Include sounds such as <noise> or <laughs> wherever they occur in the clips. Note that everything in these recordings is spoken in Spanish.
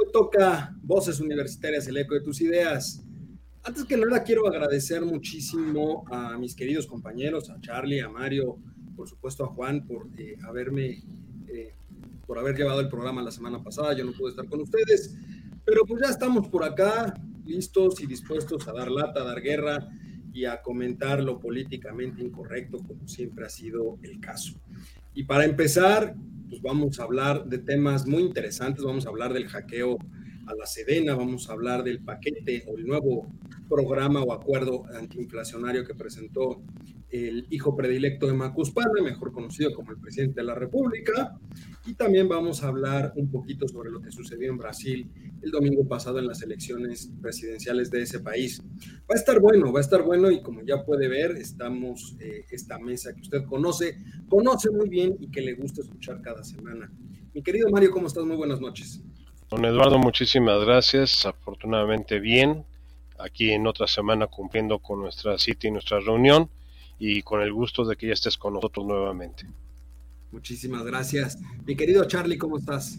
Hoy toca Voces Universitarias, el eco de tus ideas. Antes que nada, quiero agradecer muchísimo a mis queridos compañeros, a Charlie, a Mario, por supuesto a Juan, por eh, haberme, eh, por haber llevado el programa la semana pasada. Yo no pude estar con ustedes, pero pues ya estamos por acá, listos y dispuestos a dar lata, a dar guerra y a comentar lo políticamente incorrecto, como siempre ha sido el caso. Y para empezar, pues vamos a hablar de temas muy interesantes, vamos a hablar del hackeo a la Sedena, vamos a hablar del paquete o el nuevo programa o acuerdo antiinflacionario que presentó el hijo predilecto de Macuspana, mejor conocido como el presidente de la República, y también vamos a hablar un poquito sobre lo que sucedió en Brasil el domingo pasado en las elecciones presidenciales de ese país. Va a estar bueno, va a estar bueno y como ya puede ver, estamos eh, esta mesa que usted conoce, conoce muy bien y que le gusta escuchar cada semana. Mi querido Mario, ¿cómo estás? Muy buenas noches. Don Eduardo, muchísimas gracias. Afortunadamente bien. Aquí en otra semana cumpliendo con nuestra cita y nuestra reunión y con el gusto de que ya estés con nosotros nuevamente. Muchísimas gracias. Mi querido Charlie, ¿cómo estás?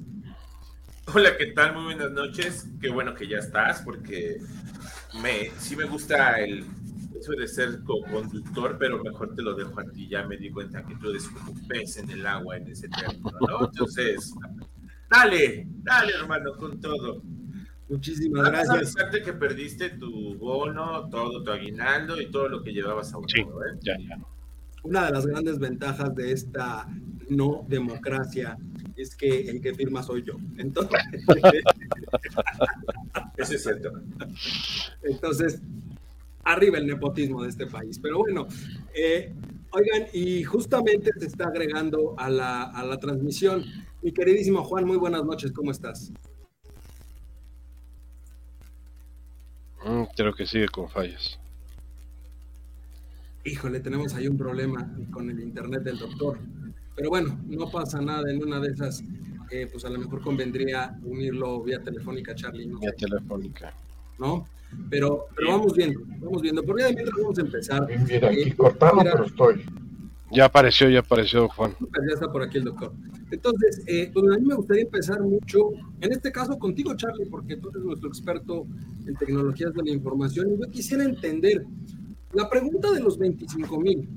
Hola, ¿qué tal? Muy buenas noches. Qué bueno que ya estás, porque me, sí me gusta el eso de ser co-conductor, pero mejor te lo dejo a ti. Ya me di cuenta que tú eres como un pez en el agua en ese término, ¿no? <laughs> Entonces, dale, dale, hermano, con todo. Muchísimas gracias. A que perdiste tu bono, todo tu aguinaldo y todo lo que llevabas a sí, ¿eh? ya, ya. Una de las grandes ventajas de esta no democracia es que el que firma soy yo. Entonces, <laughs> eso es cierto. Entonces, arriba el nepotismo de este país. Pero bueno, eh, oigan, y justamente se está agregando a la, a la transmisión. Mi queridísimo Juan, muy buenas noches, ¿cómo estás? Mm, creo que sigue con fallas. Híjole, tenemos ahí un problema con el internet del doctor. Pero bueno, no pasa nada. En una de esas, eh, pues a lo mejor convendría unirlo vía telefónica, Charlie. ¿no? Vía telefónica. ¿No? Pero, pero vamos viendo, vamos viendo. Por ya mientras vamos a empezar. Mira, aquí eh, cortado, pero estoy. Ya apareció, ya apareció Juan. Ya está por aquí el doctor. Entonces, eh, pues a mí me gustaría empezar mucho, en este caso contigo, Charlie, porque tú eres nuestro experto en tecnologías de la información. Y yo quisiera entender la pregunta de los 25 mil.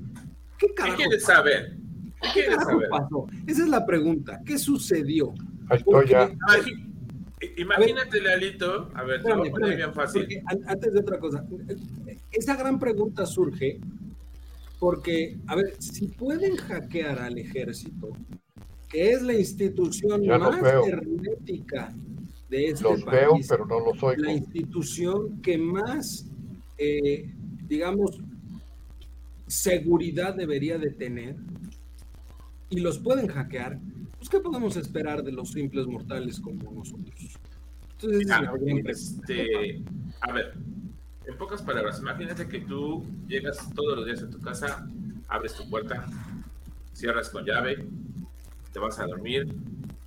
¿Qué, ¿Qué quieres saber? ¿Qué, quieres saber? pasó? Esa es la pregunta. ¿Qué sucedió? Ahí estoy ya. Imagínate, Lalito, a ver, te voy a poner bien fácil. Antes de otra cosa, esa gran pregunta surge porque, a ver, si pueden hackear al ejército, que es la institución más hermética de este los país, veo, pero no los oigo. la institución que más, eh, digamos, seguridad debería de tener, y los pueden hackear, pues ¿qué podemos esperar de los simples mortales como nosotros? Entonces, este, a ver, en pocas palabras, imagínate que tú llegas todos los días a tu casa, abres tu puerta, cierras con llave, te vas a dormir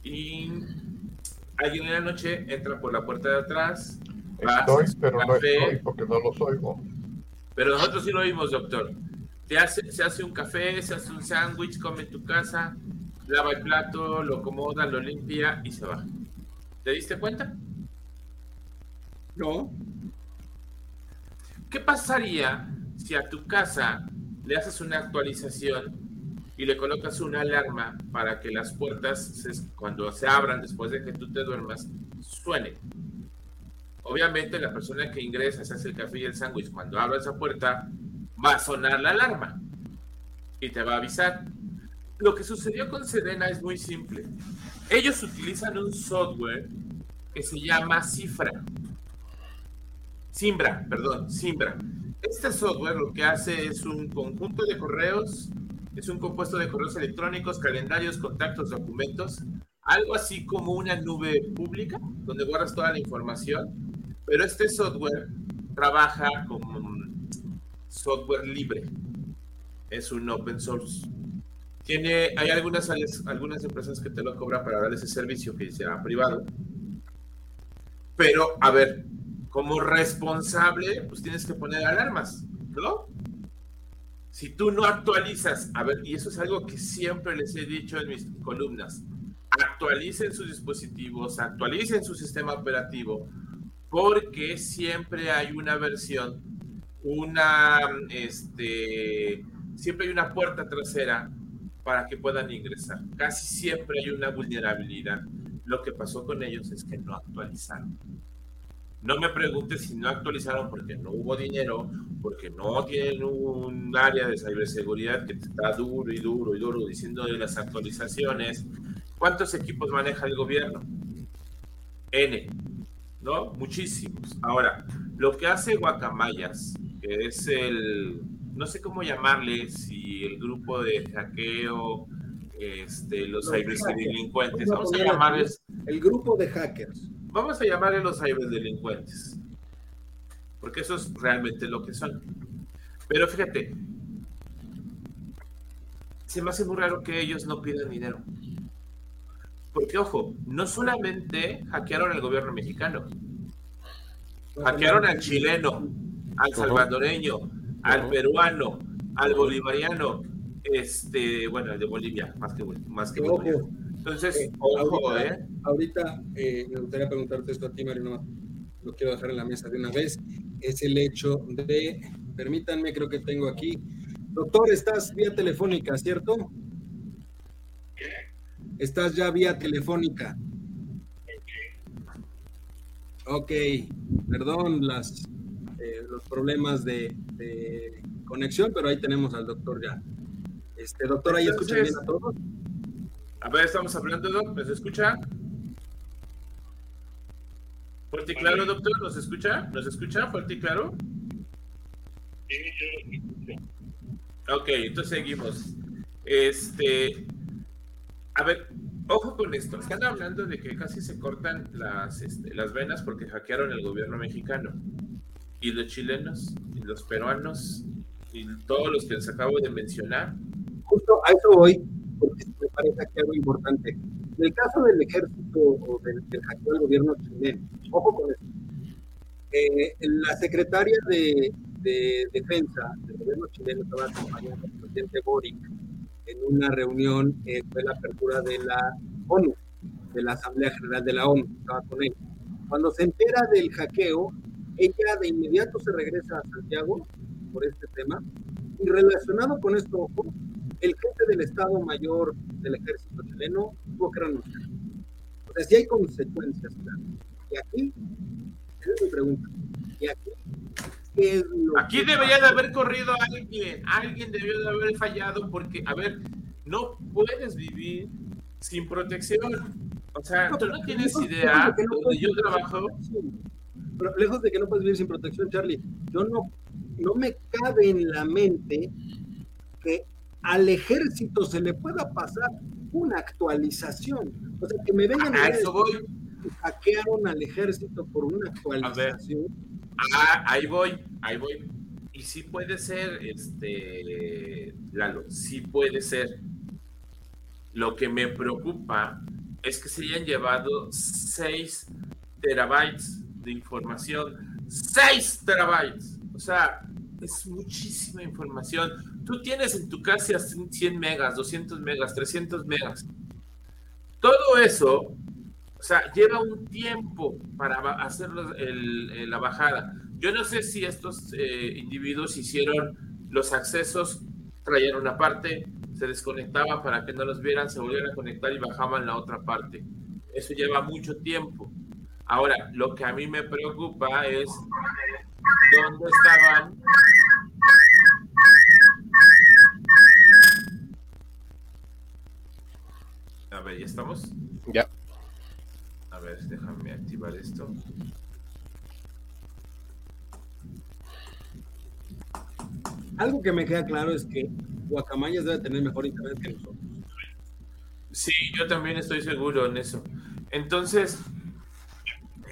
y alguien en la noche entra por la puerta de atrás. Estoy, pero no estoy porque no los oigo. Pero nosotros sí lo oímos, doctor. Te hace, se hace un café, se hace un sándwich, come en tu casa, lava el plato, lo acomoda, lo limpia y se va. ¿Te diste cuenta? No. ¿Qué pasaría si a tu casa le haces una actualización y le colocas una alarma para que las puertas, cuando se abran después de que tú te duermas, suenen? Obviamente la persona que ingresa, se hace el café y el sándwich, cuando abra esa puerta, va a sonar la alarma y te va a avisar. Lo que sucedió con Sedena es muy simple. Ellos utilizan un software que se llama Cifra. Simbra, perdón, Simbra. Este software lo que hace es un conjunto de correos, es un compuesto de correos electrónicos, calendarios, contactos, documentos, algo así como una nube pública donde guardas toda la información, Pero este software trabaja como software libre. Es un open source. Tiene, hay algunas, algunas empresas que te lo cobran para dar ese servicio que sea privado. Pero, a ver, como responsable, pues tienes que poner alarmas, ¿no? Si tú no actualizas, a ver, y eso es algo que siempre les he dicho en mis columnas, actualicen sus dispositivos, actualicen su sistema operativo, porque siempre hay una versión, una, este, siempre hay una puerta trasera para que puedan ingresar. Casi siempre hay una vulnerabilidad. Lo que pasó con ellos es que no actualizaron. No me preguntes si no actualizaron porque no hubo dinero, porque no tienen un área de ciberseguridad que está duro y duro y duro diciendo de las actualizaciones. ¿Cuántos equipos maneja el gobierno? N, ¿no? Muchísimos. Ahora, lo que hace Guacamayas, que es el, no sé cómo llamarle, si el grupo de hackeo, este, los, ciberdelincuentes, vamos a llamarles... El grupo de hackers vamos a llamarle los ciberdelincuentes, porque eso es realmente lo que son. Pero fíjate, se me hace muy raro que ellos no pidan dinero. Porque, ojo, no solamente hackearon al gobierno mexicano, hackearon al chileno, al salvadoreño, al peruano, al bolivariano, este, bueno, el de Bolivia, más que, más que Bolivia. Entonces, eh, ojo, ahorita, ¿eh? Ahorita eh, me gustaría preguntarte esto a ti, Mario, lo quiero dejar en la mesa de una vez. Es el hecho de, permítanme, creo que tengo aquí. Doctor, estás vía telefónica, ¿cierto? Estás ya vía telefónica. Ok, perdón las, eh, los problemas de, de, conexión, pero ahí tenemos al doctor ya. Este, doctor, ¿ahí escuchan bien a todos? A ver, estamos hablando, Doc. ¿Nos escucha? Fuerte y claro, doctor. ¿Nos escucha? ¿Nos escucha? Fuerte y claro. Sí, yo Ok, entonces seguimos. Este. A ver, ojo con esto. Están hablando de que casi se cortan las, este, las venas porque hackearon el gobierno mexicano. Y los chilenos, y los peruanos, y todos los que les acabo de mencionar. Justo a eso voy porque me parece que algo importante. En el caso del ejército o del, del gobierno chileno, ojo con esto. Eh, la secretaria de, Defensa del gobierno chileno estaba acompañando al presidente Boric en una reunión, eh, fue la apertura de la ONU, de la Asamblea General de la ONU, estaba con él. Cuando se entera del hackeo, ella de inmediato se regresa a Santiago por este tema y relacionado con esto, ojo, el jefe del Estado Mayor del Ejército chileno tuvo que renunciar. O sea, si hay consecuencias, claro. Y aquí, es mi pregunta. Y aquí, ¿qué es lo Aquí debería de haber corrido alguien, alguien debió de haber fallado porque, a ver, no puedes vivir sin protección. O sea, tú no tienes idea de donde yo trabajo. Pero lejos de que no puedes vivir sin protección, Charlie, yo no, no me cabe en la mente que al ejército se le pueda pasar una actualización. O sea, que me vengan a, eso voy. hackearon al ejército por una actualización. Ah, ahí voy, ahí voy. Y sí puede ser, este, Lalo, sí puede ser. Lo que me preocupa es que se hayan llevado 6 terabytes de información. 6 terabytes. O sea, es muchísima información. Tú tienes en tu casa 100 megas, 200 megas, 300 megas. Todo eso, o sea, lleva un tiempo para hacer la bajada. Yo no sé si estos eh, individuos hicieron los accesos, traían una parte, se desconectaban para que no los vieran, se volvieran a conectar y bajaban la otra parte. Eso lleva mucho tiempo. Ahora, lo que a mí me preocupa es dónde estaban ver, ¿ya estamos? Ya. A ver, déjame activar esto. Algo que me queda claro es que Guacamayas debe tener mejor internet que nosotros. Sí, yo también estoy seguro en eso. Entonces,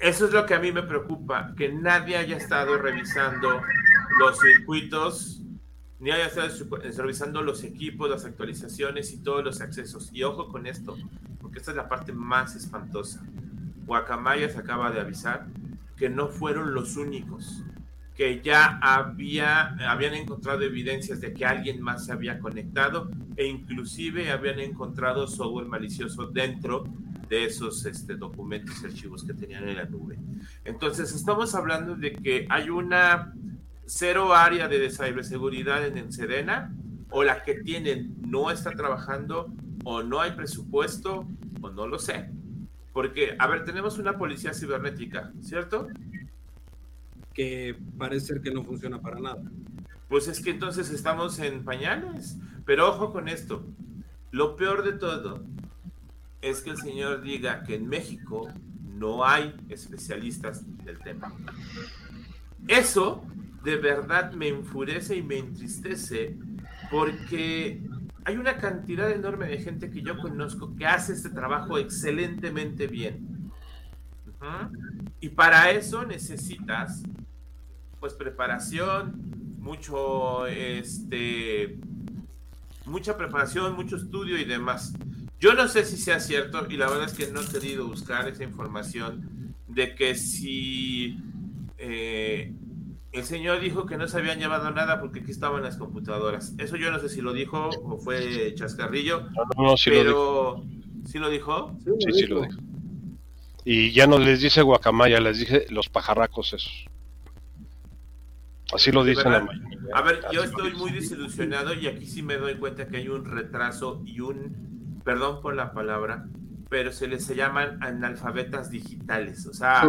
Eso es lo que a mí me preocupa, que nadie haya estado revisando los circuitos, ni haya estado revisando los equipos, las actualizaciones y todos los accesos. Y ojo con esto, porque esta es la parte más espantosa. Guacamaya se acaba de avisar que no fueron los únicos, que ya había, habían encontrado evidencias de que alguien más se había conectado e inclusive habían encontrado software malicioso dentro de esos este, documentos y archivos que tenían en la nube. Entonces, estamos hablando de que hay una cero área de ciberseguridad en Sedena, o la que tienen no está trabajando, o no hay presupuesto, o no lo sé. Porque, a ver, tenemos una policía cibernética, ¿cierto? Que parece ser que no funciona para nada. Pues es que entonces estamos en pañales. Pero ojo con esto. Lo peor de todo es que el señor diga que en México no hay especialistas del tema. Eso de verdad me enfurece y me entristece porque hay una cantidad enorme de gente que yo conozco que hace este trabajo excelentemente bien. Y para eso necesitas pues preparación, mucho este mucha preparación, mucho estudio y demás. Yo no sé si sea cierto y la verdad es que no he querido buscar esa información de que si eh, el señor dijo que no se habían llevado nada porque aquí estaban las computadoras. Eso yo no sé si lo dijo o fue chascarrillo, no, sí pero lo ¿sí lo dijo? Sí, sí, lo dijo. Y ya no les dice guacamaya, les dice los pajarracos esos. Así lo dicen la A ver, yo estoy muy desilusionado y aquí sí me doy cuenta que hay un retraso y un perdón por la palabra, pero se les llaman analfabetas digitales. O sea,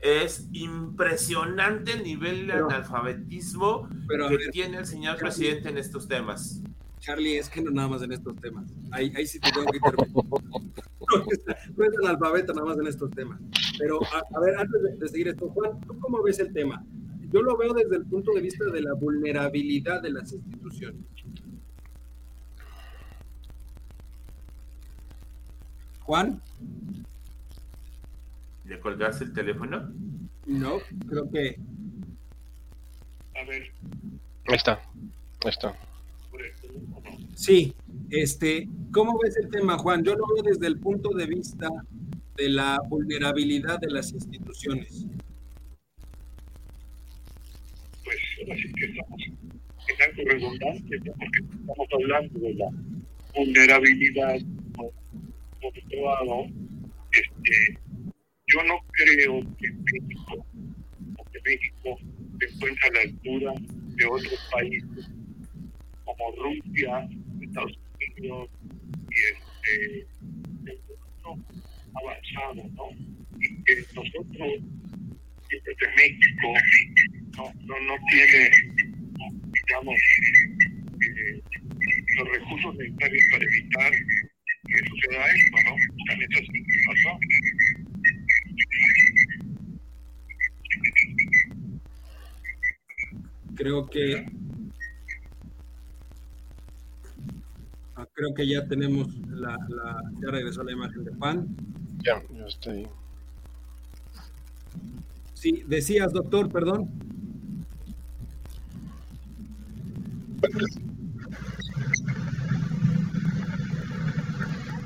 es impresionante el nivel de analfabetissmo que tiene el señor presidente en estos temas. Charlie, es que no nada más en estos temas. Ahí, ahí sí te tengo que intervenir. <laughs> no, es analfabeta nada más en estos temas. Pero, a, ver, antes de, de, seguir esto, Juan, ¿tú cómo ves el tema? Yo lo veo desde el punto de vista de la vulnerabilidad de las instituciones. Juan. ¿Le colgaste el teléfono? No, creo que. A ver. Ahí está. Ahí está. Sí, este, ¿cómo ves el tema, Juan? Yo lo veo desde el punto de vista de la vulnerabilidad de las instituciones. Pues así que estamos en algo redundante, porque estamos hablando de la vulnerabilidad este, yo no creo que México, que México se encuentre a la altura de otros países como Rusia, Estados Unidos y este el mundo avanzado, ¿no? Y que nosotros, desde México, no, no, no tiene, digamos, eh, los recursos necesarios para evitar que suceda esto, ¿no? También eso pasó. Creo que ah, creo que ya tenemos la, la ya regresó la imagen de Juan. Ya, ya está ahí. Sí, decías, doctor, perdón.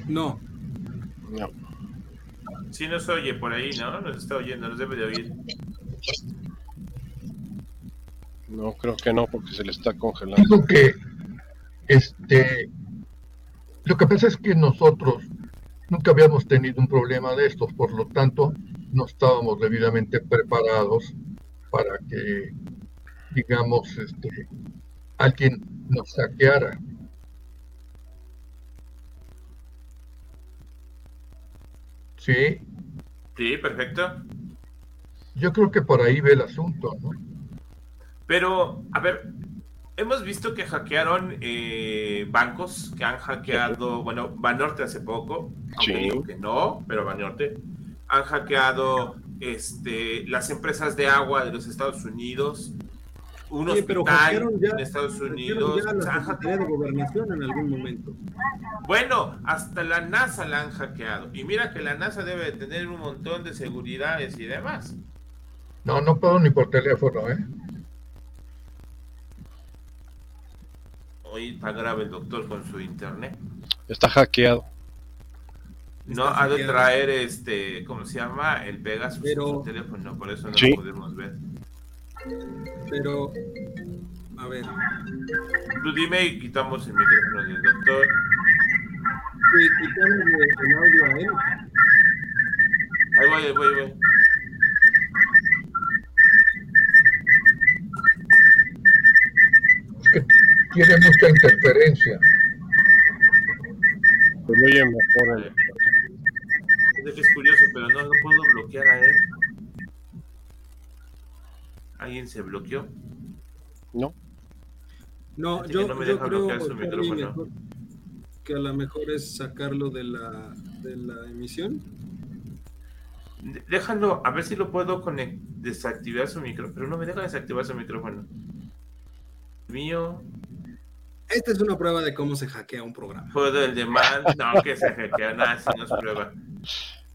No. No. Sí nos oye por ahí, ¿no? Nos está oyendo, nos debe de oír. No, creo que no, porque se le está congelando. Lo que, este, lo que pasa es que nosotros nunca habíamos tenido un problema de estos, por lo tanto, no estábamos debidamente preparados para que, digamos, este, alguien nos saqueara. Sí. Sí, perfecto. Yo creo que por ahí ve el asunto, ¿no? Pero, a ver, hemos visto que hackearon eh, bancos, que han hackeado, bueno, Banorte hace poco, aunque digo que no, pero Banorte. Han hackeado este, las empresas de agua de los Estados Unidos. Un pero hospital hackearon ya- en Estados Unidos. ya la <laughs> Secretaría de Gobernación en algún momento. Bueno, hasta la NASA la han hackeado. Y mira que la NASA debe de tener un montón de seguridades y demás. No, no puedo ni por teléfono, ¿eh? Hoy está grave el doctor con su internet. Está hackeado. No Está ha de traer este, ¿cómo se llama? El Pegasus Pero- en su teléfono, por eso no Sí. lo podemos ver. Pero, a ver, Tú dime y quitamos el micrófono del doctor. sí, quitámosle el audio a él. Ahí voy, ahí voy, ahí voy. Es que tiene mucha interferencia. Pues oye mejor el- Es que es curioso, pero no, no puedo bloquear a él. ¿Alguien se bloqueó? No, No, yo, que no me yo deja creo bloquear su micrófono. que a lo mejor es sacarlo de la, de la emisión. Déjalo, a ver si lo puedo desactivar su micrófono. Pero no me deja desactivar su micrófono. Mío, Esta es una prueba de cómo se hackea un programa. puedo el de mal. No, que se hackea, nada, si no es prueba.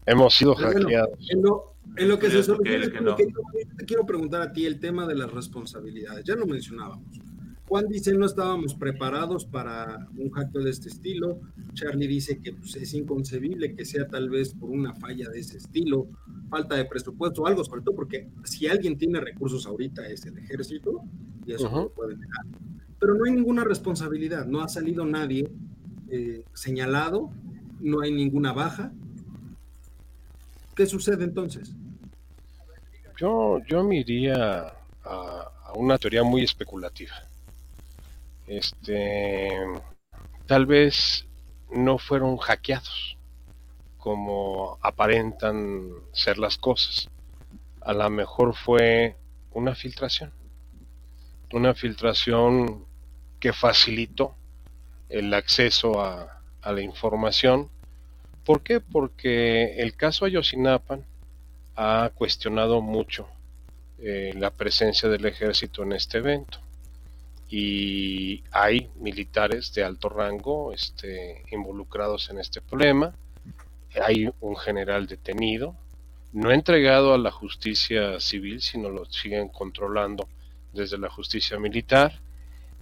hemos sido Pero bueno, hackeados. En lo, que se soluciona, él, que es lo no. que yo- yo te quiero preguntar a ti el tema de las responsabilidades. Ya lo mencionábamos. Juan dice no estábamos preparados para un hackeo de este estilo. Charlie dice que pues, es inconcebible que sea tal vez por una falla de ese estilo, falta de presupuesto o algo, sobre todo porque si alguien tiene recursos ahorita es el ejército y eso lo pueden negar. Pero no hay ninguna responsabilidad, no ha salido nadie eh, señalado, no hay ninguna baja. ¿Qué sucede entonces? Yo, yo me iría a, una teoría muy especulativa. Este, tal vez no fueron hackeados como aparentan ser las cosas. A lo mejor fue una filtración. Una filtración que facilitó el acceso a la información. ¿Por qué? Porque el caso Ayotzinapa ha cuestionado mucho eh, la presencia del ejército en este evento y hay militares de alto rango este, involucrados en este problema. Hay un general detenido, no entregado a la justicia civil, sino lo siguen controlando desde la justicia militar.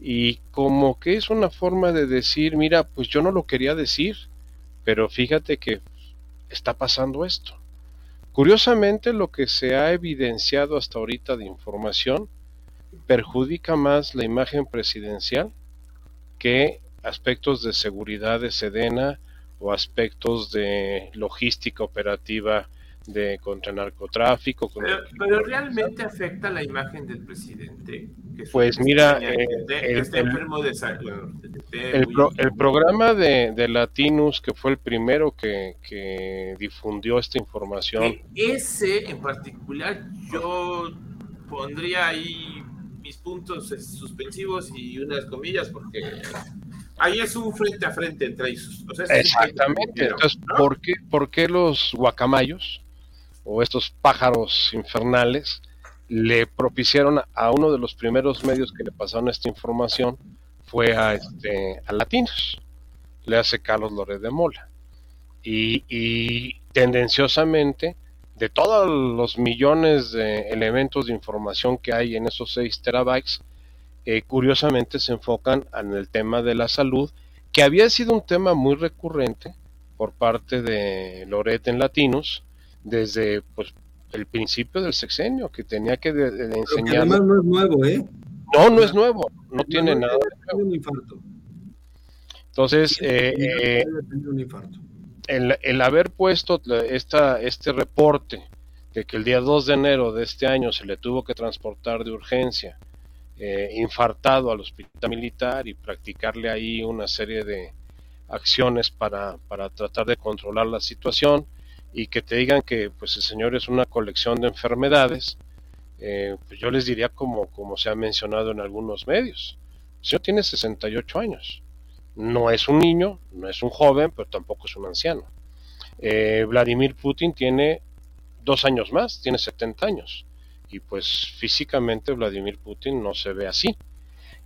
Y como que es una forma de decir, mira, pues yo no lo quería decir, pero fíjate que está pasando esto. Curiosamente, lo que se ha evidenciado hasta ahorita de información perjudica más la imagen presidencial que aspectos de seguridad de Sedena o aspectos de logística operativa de contra narcotráfico. contra Pero, pero realmente afecta la imagen del presidente. Que Pues mira, eh, el- el- enfermo de salud. bueno, que esté El, muy- pro- el programa de, de Latinus, que fue el primero que, que difundió esta información, que ese en particular yo pondría ahí mis puntos suspensivos y unas comillas porque ahí es un frente a frente entre ellos. O sea, es- Exactamente. Entonces, ¿no? ¿por qué, por qué los guacamayos o estos pájaros infernales le propiciaron a uno de los primeros medios que le pasaron esta información? Fue a, este, a Latinos, le hace Carlos Loret de Mola. Y, tendenciosamente, de todos los millones de elementos de información que hay en esos 6 terabytes, eh, curiosamente se enfocan en el tema de la salud, que había sido un tema muy recurrente por parte de Loret en Latinos desde pues, el principio del sexenio, que tenía que de- de Pero que enseñar. además no es nuevo, ¿eh? No, no es nuevo, no tiene nada. Tiene un infarto. Entonces, eh, eh, tener un infarto. el, el haber puesto esta, este reporte de que el día 2 de enero de este año se le tuvo que transportar de urgencia, eh, infartado al hospital militar y practicarle ahí una serie de acciones para, para tratar de controlar la situación y que te digan que pues el señor es una colección de enfermedades, eh, pues yo les diría como, como se ha mencionado en algunos medios. El señor tiene 68 años. No es un niño, no es un joven, pero tampoco es un anciano. Eh, Vladimir Putin tiene dos años más, tiene 70 años. y pues físicamente Vladimir Putin no se ve así.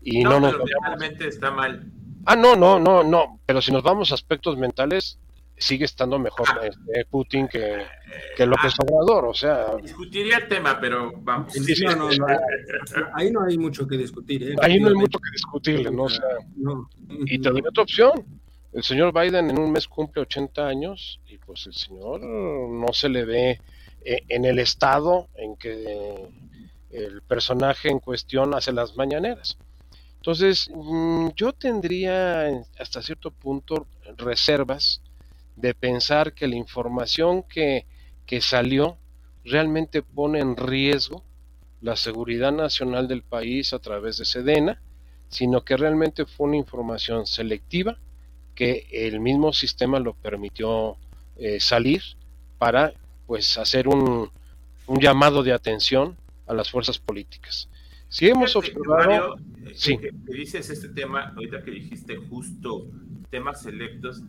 Y no, no, pero nos mentalmente está mal. Ah, no, no, no, no, pero si nos vamos a aspectos mentales, sigue estando mejor Ah. este, Putin que, que López Obrador, o sea, Discutiría el tema, pero vamos. Sí, sí, No, no, sí. no, ahí no hay mucho que discutir. ¿eh? ahí no hay mucho que discutirle, ¿no? O sea, No. y te doy otra opción. El señor Biden en un mes cumple 80 años y pues el señor no se le ve eh, en el estado en que el personaje en cuestión hace las mañaneras. Entonces, mm, yo tendría en- hasta cierto punto reservas de pensar que la información que, que salió realmente pone en riesgo la seguridad nacional del país a través de Sedena, sino que realmente fue una información selectiva que el mismo sistema lo permitió eh, salir para pues hacer un, un llamado de atención a las fuerzas políticas. Si hemos observado, Mario, eh, Sí. que, que dices este tema, ahorita que dijiste justo temas selectos,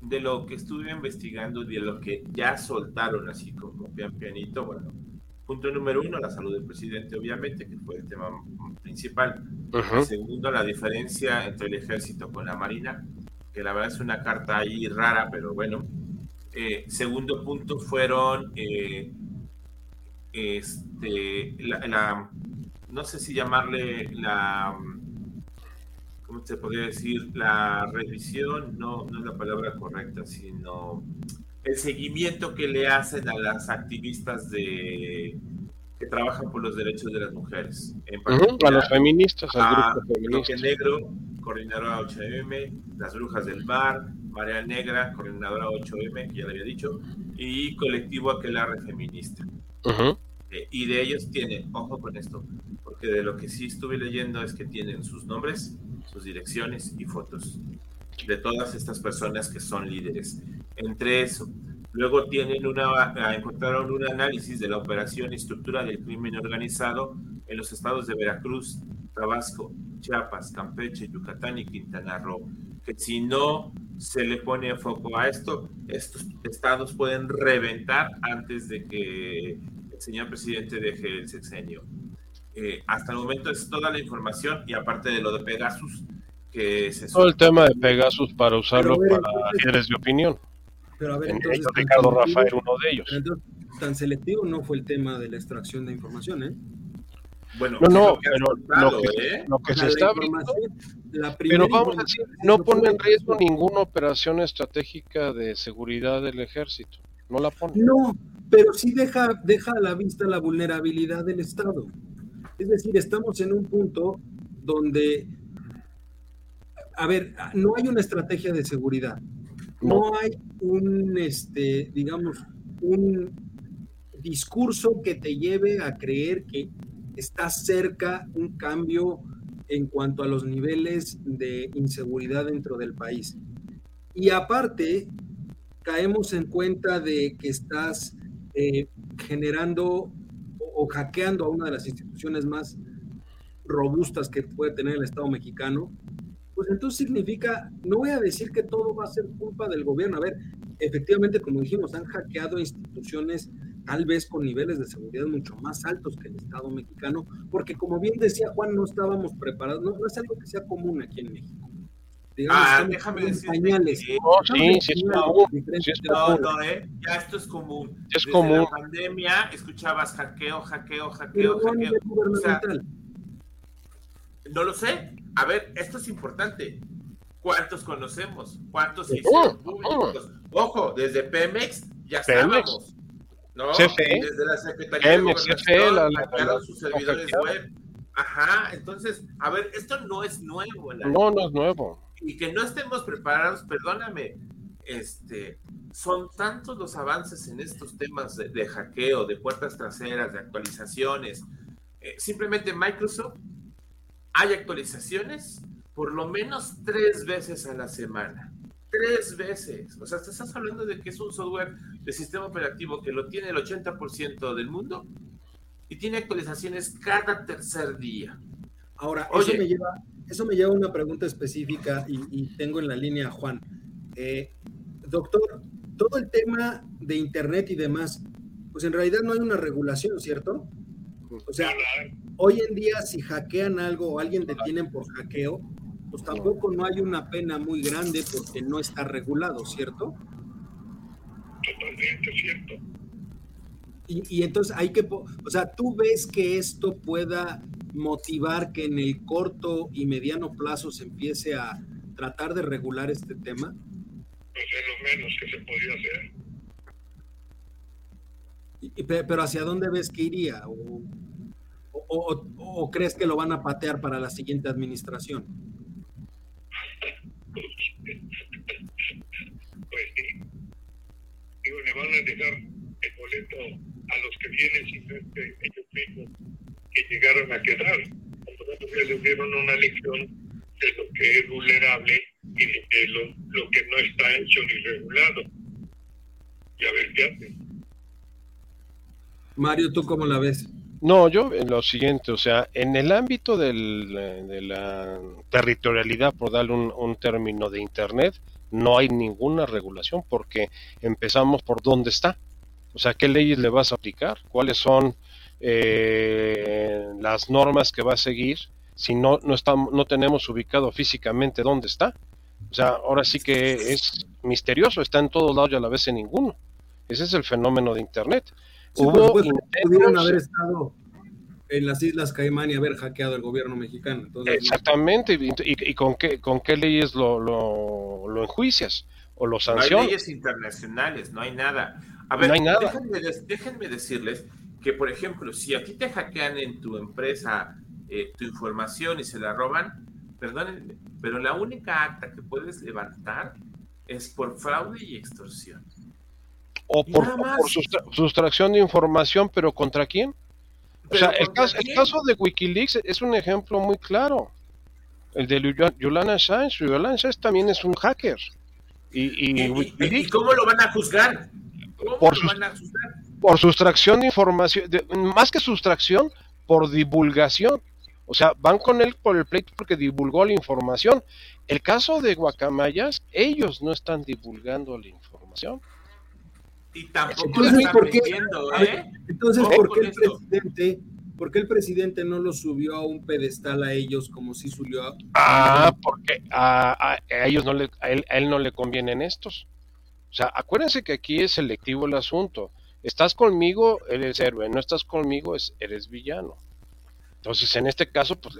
de lo que estuve investigando y de lo que ya soltaron así como pian pianito, bueno, punto número uno, la salud del presidente, obviamente, que fue el tema principal. Segundo, la diferencia entre el ejército con la marina, que la verdad es una carta ahí rara, pero bueno. Eh, segundo punto fueron eh, este, la, la- no sé si llamarle la, ¿cómo se podría decir? La revisión, no, no es la palabra correcta, sino el seguimiento que le hacen a las activistas de que trabajan por los derechos de las mujeres. En ujú, a los feministas, al grupo feminista. Negro, coordinadora 8M, Las Brujas del Bar, Marea Negra, coordinadora 8M, que ya le había dicho, y Colectivo Aquelarre Feminista. Ujú, Eh, y de ellos tienen, ojo con esto, porque de lo que sí estuve leyendo es que tienen sus nombres, sus direcciones y fotos de todas estas personas que son líderes. Entre eso, luego tienen una, ah, encontraron un análisis de la operación y estructura del crimen organizado en los estados de Veracruz, Tabasco, Chiapas, Campeche, Yucatán y Quintana Roo. Que si no se le pone foco a esto, estos estados pueden reventar antes de que el señor presidente deje el sexenio. Eh, hasta el momento es toda la información y aparte de lo de Pegasus, que se Todo el tema de Pegasus para usarlo ver, para entonces- líderes de opinión. Pero a ver, entonces, ellos Ricardo Rafael, uno de ellos. entonces, tan selectivo no fue el tema de la extracción de información, ¿eh? Bueno, No, no, lo que has pero lo que, ¿eh? lo que O se está la primera pero vamos a decir, no pone en riesgo ninguna operación estratégica de seguridad del ejército. No la pone. No, pero sí deja, deja a la vista la vulnerabilidad del Estado. Es decir, estamos en un punto donde, a ver, no hay una estrategia de seguridad, No. hay un, este, digamos, un discurso que te lleve a creer que está cerca un cambio en cuanto a los niveles de inseguridad dentro del país. Y aparte, caemos en cuenta de que estás eh, generando o, hackeando a una de las instituciones más robustas que puede tener el Estado mexicano, pues entonces significa, no voy a decir que todo va a ser culpa del gobierno, a ver, efectivamente, como dijimos, han hackeado instituciones tal vez con niveles de seguridad mucho más altos que el Estado mexicano, porque como bien decía Juan, no estábamos preparados, no, no es algo que sea común aquí en México. Digamos, Ah, déjame en decirte pañales. que- No, sí, sí es común. Sí es No, ¿eh? Ya esto es común. Es Desde común. la pandemia escuchabas hackeo, hackeo, hackeo, hackeo. O sea, no lo sé. A ver, esto es importante. ¿Cuántos conocemos? ¿Cuántos se Oh, hicieron públicos? Ojo, desde Pemex ya Pemex. estábamos. ¿No? CFE. Desde la Secretaría Pemex, de CFE, Gobernación la- la- sus servidores web. Ajá, entonces, a ver, esto no es nuevo. la- No, no es nuevo. Y que no estemos preparados, perdóname, este, son tantos los avances en estos temas de, de hackeo, de puertas traseras, de actualizaciones. Eh, simplemente Microsoft hay actualizaciones por lo menos tres veces a la semana. Tres veces. O sea, te estás hablando de que es un software de sistema operativo que lo tiene el 80% del mundo y tiene actualizaciones cada tercer día. Ahora, Oye. eso me lleva, eso me lleva a una pregunta específica y, y tengo en la línea a Juan. Eh, doctor, todo el tema de Internet y demás, pues en realidad no hay una regulación, ¿cierto? O sea, hoy en día si hackean algo o alguien detienen por hackeo, pues tampoco no hay una pena muy grande porque no está regulado, ¿cierto? Totalmente cierto. Y, y entonces hay que, o sea, ¿tú ves que esto pueda motivar que en el corto y mediano plazo se empiece a tratar de regular este tema? Pues es lo menos que se podía hacer. Y- y pe- pero ¿hacia dónde ves que iría? ¿O, o- o- o crees que lo van a patear para la siguiente administración? <laughs> Pues sí. Digo, le van a dejar el boleto a los que vienen sin ver que ellos mismos que llegaron a quedar. Por lo tanto, ya les dieron una lección de lo que es vulnerable y de lo, lo que no está hecho ni regulado. Y a ver qué hacen. Mario, ¿tú cómo la ves? No, yo en lo siguiente, o sea, en el ámbito del, eh, de la territorialidad, por darle un, un término de Internet, no hay ninguna regulación porque empezamos por dónde está. O sea, ¿qué leyes le vas a aplicar? ¿Cuáles son eh, las normas que va a seguir si no, no, estamos, no tenemos ubicado físicamente dónde está? O sea, ahora sí que es misterioso, está en todos lados y a la vez en ninguno. Ese es el fenómeno de Internet. Sí, Hubo intentos- pudieron haber estado en las Islas Caimán y haber hackeado el gobierno mexicano. Entonces, Exactamente, y, y- y con, qué, con qué leyes lo, lo, lo enjuicias o lo No hay sancionas. leyes internacionales, no hay nada. A ver, No hay nada. Déjenme, decirles que, por ejemplo, si a ti te hackean en tu empresa eh, tu información y se la roban, perdónenme, pero la única acta que puedes levantar es por fraude y extorsión. o por, por sustra- sustracción de información, pero ¿contra quién? O sea, el ¿contra caso, el caso de Wikileaks es un ejemplo muy claro. El de Julian Assange. Julian Assange también es un hacker. Y, y ¿Y, y- y Wikileaks, cómo lo van a juzgar? ¿Cómo Por sus- sustracción de información, de- más que sustracción, por divulgación. O sea, van con él por el pleito porque divulgó la información. El caso de Guacamayas, ellos no están divulgando la información. Y tampoco Entonces, lo están ¿por qué? ¿eh? entonces ¿por qué el esto. presidente, por qué el presidente no lo subió a un pedestal a ellos como si subió a... Ah, porque a, a- a ellos no le, a él, a él no le convienen estos. Sea, acuérdense que aquí es selectivo el asunto. Estás conmigo, eres héroe. No estás conmigo, es, eres villano. Entonces, en este caso, pues,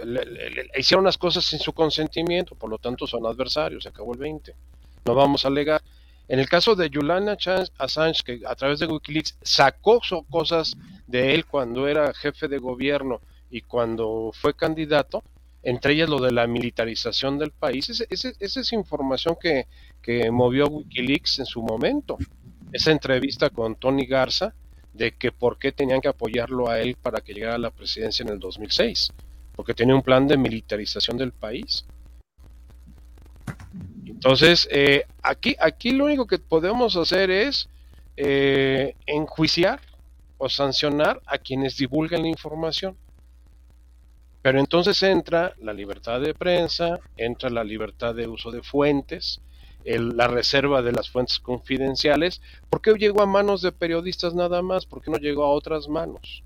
hicieron las cosas sin su consentimiento, por lo tanto son adversarios. Se acabó el 20. No vamos a alegar. En el caso de Julian Assange, que a través de Wikileaks sacó cosas de él cuando era jefe de gobierno y cuando fue candidato, entre ellas lo de la militarización del país. Ese- ese- esa es información que, movió Wikileaks en su momento. Esa entrevista con Tony Garza de que por qué tenían que apoyarlo a él para que llegara a la presidencia en el 2006, porque tenía un plan de militarización del país. Entonces, eh, aquí, aquí lo único que podemos hacer es eh, enjuiciar o sancionar a quienes divulgan la información. Pero entonces entra la libertad de prensa, entra la libertad de uso de fuentes, la reserva de las fuentes confidenciales. ¿Por qué llegó a manos de periodistas nada más? ¿Por qué no llegó a otras manos?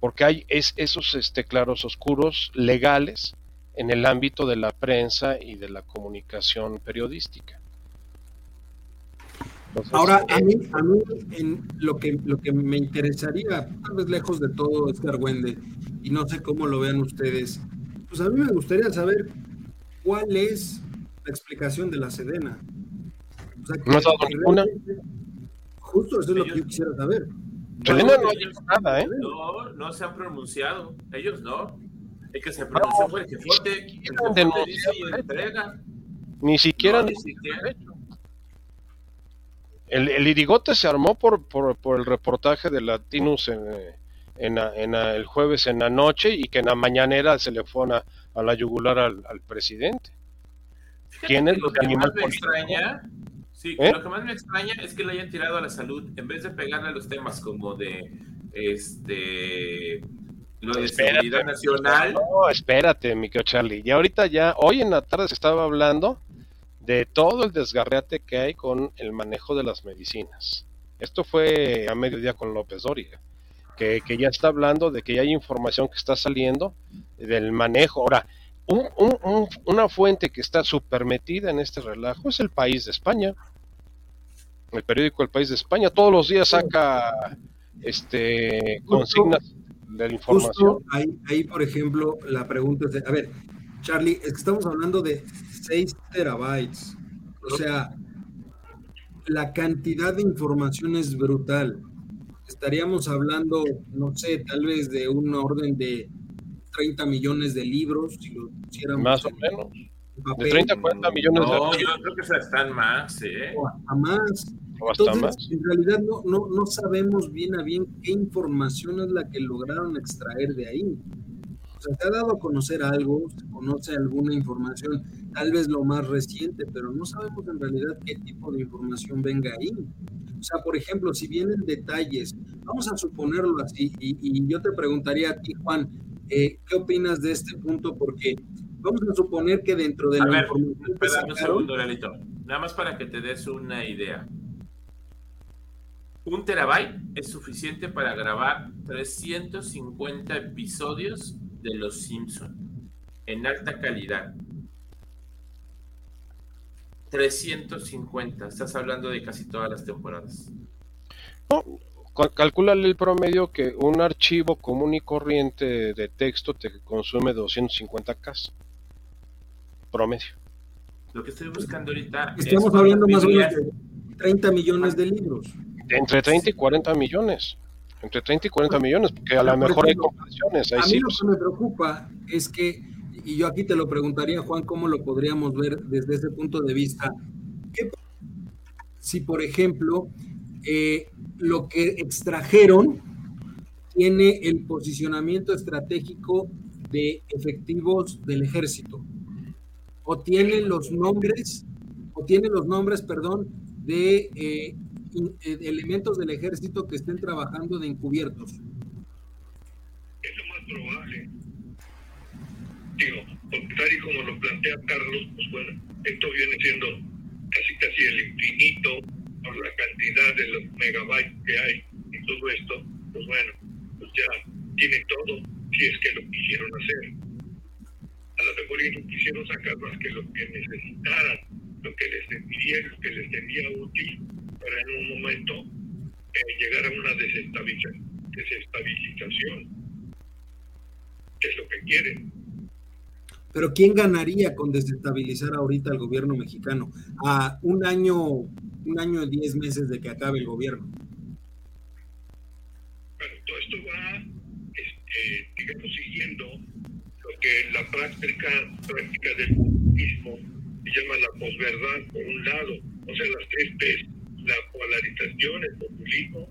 Porque hay es, esos este, claros oscuros legales en el ámbito de la prensa y de la comunicación periodística. Entonces, Ahora, a eh, mí, a mí en lo, que, lo que me interesaría, tal vez lejos de todo este argüende, y no sé cómo lo vean ustedes, pues a mí me gustaría saber cuál es la explicación de la Sedena. O sea, ¿No has dado ninguna? Justo eso es lo que yo quisiera saber. Selena no dicho nada, ¿eh? No, no se han pronunciado. Ellos no. El que se pronunció fue el jefote. El jefote dice y entrega. Ni siquiera No, ni siquiera. El, el irigote se armó por, por, por el reportaje de Latinus en, eh, en, el jueves en la noche y que en la mañanera se le fue a, a la yugular al, al presidente. ¿Quién es lo que más me extraña, sí, ¿Eh? lo que más me extraña es que le hayan tirado a la salud en vez de pegarle a los temas como de este lo de Espérate. seguridad nacional. No, espérate, mi querido Charlie. Ya ahorita ya, hoy en la tarde se estaba hablando de todo el desgarreate que hay con el manejo de las medicinas. Esto fue a mediodía con López Dóriga, que, que ya está hablando de que ya hay información que está saliendo del manejo. Ahora, un, un, un, una fuente que está súper metida en este relajo es el país de España. El periódico El País de España todos los días saca este consignas de la información. Justo ahí, ahí, por ejemplo, la pregunta es, de, a ver, Charlie, es que estamos hablando de 6 terabytes. O sea, la cantidad de información es brutal. Estaríamos hablando, no sé, tal vez de un orden de 30 millones de libros, si lo pusiéramos. Más o menos. Papel, de 30 a 40 millones no, de yo creo que están más, ¿eh? O hasta más. O hasta Entonces, más. en realidad no, no, no sabemos bien a bien qué información es la que lograron extraer de ahí. O sea, se ha dado a conocer algo, se conoce alguna información, tal vez lo más reciente, pero no sabemos en realidad qué tipo de información venga ahí. O sea, por ejemplo, si vienen detalles, vamos a suponerlo así, y, y yo te preguntaría a ti, Juan, eh, ¿qué opinas de este punto? Porque vamos a suponer que dentro de A la ver, información un segundo, Lalito. Nada más para que te des una idea. Un terabyte es suficiente para grabar 350 episodios de Los Simpson en alta calidad. 350, estás hablando de casi todas las temporadas. Cal- Calcúlale el promedio que un archivo común y corriente de texto te consume 250K. Promedio. Lo que estoy buscando ahorita estamos es hablando más o menos de 30 millones de libros. Entre 30 y 40 millones. Entre 30 y 40 millones, porque a lo mejor hay comparaciones. Ahí A mí sí, lo que me preocupa es que, y yo aquí te lo preguntaría, Juan, ¿cómo lo podríamos ver desde ese punto de vista? ¿Qué si, por ejemplo, eh, lo que extrajeron tiene el posicionamiento estratégico de efectivos del ejército? ¿O tiene los nombres, o tiene los nombres, perdón, de eh, elementos del ejército que estén trabajando de encubiertos? Es lo más probable. Digo, porque tal y como lo plantea Carlos, pues bueno, esto viene siendo casi casi el infinito por la cantidad de los megabytes que hay y todo esto, pues bueno, pues ya tiene todo si es que lo quisieron hacer. A lo mejor ellos quisieron sacar más que lo que necesitaran, lo que les serviría, lo que les sería útil para en un momento eh, llegar a una desestabiliza- desestabilización, que es lo que quieren. Pero ¿quién ganaría con desestabilizar ahorita al gobierno mexicano? A un año, un año y diez meses de que acabe el gobierno. Bueno, todo esto va, este, digamos, siguiendo lo que la práctica, práctica del populismo se llama la posverdad, por un lado, o sea, las tres P's, la polarización, el populismo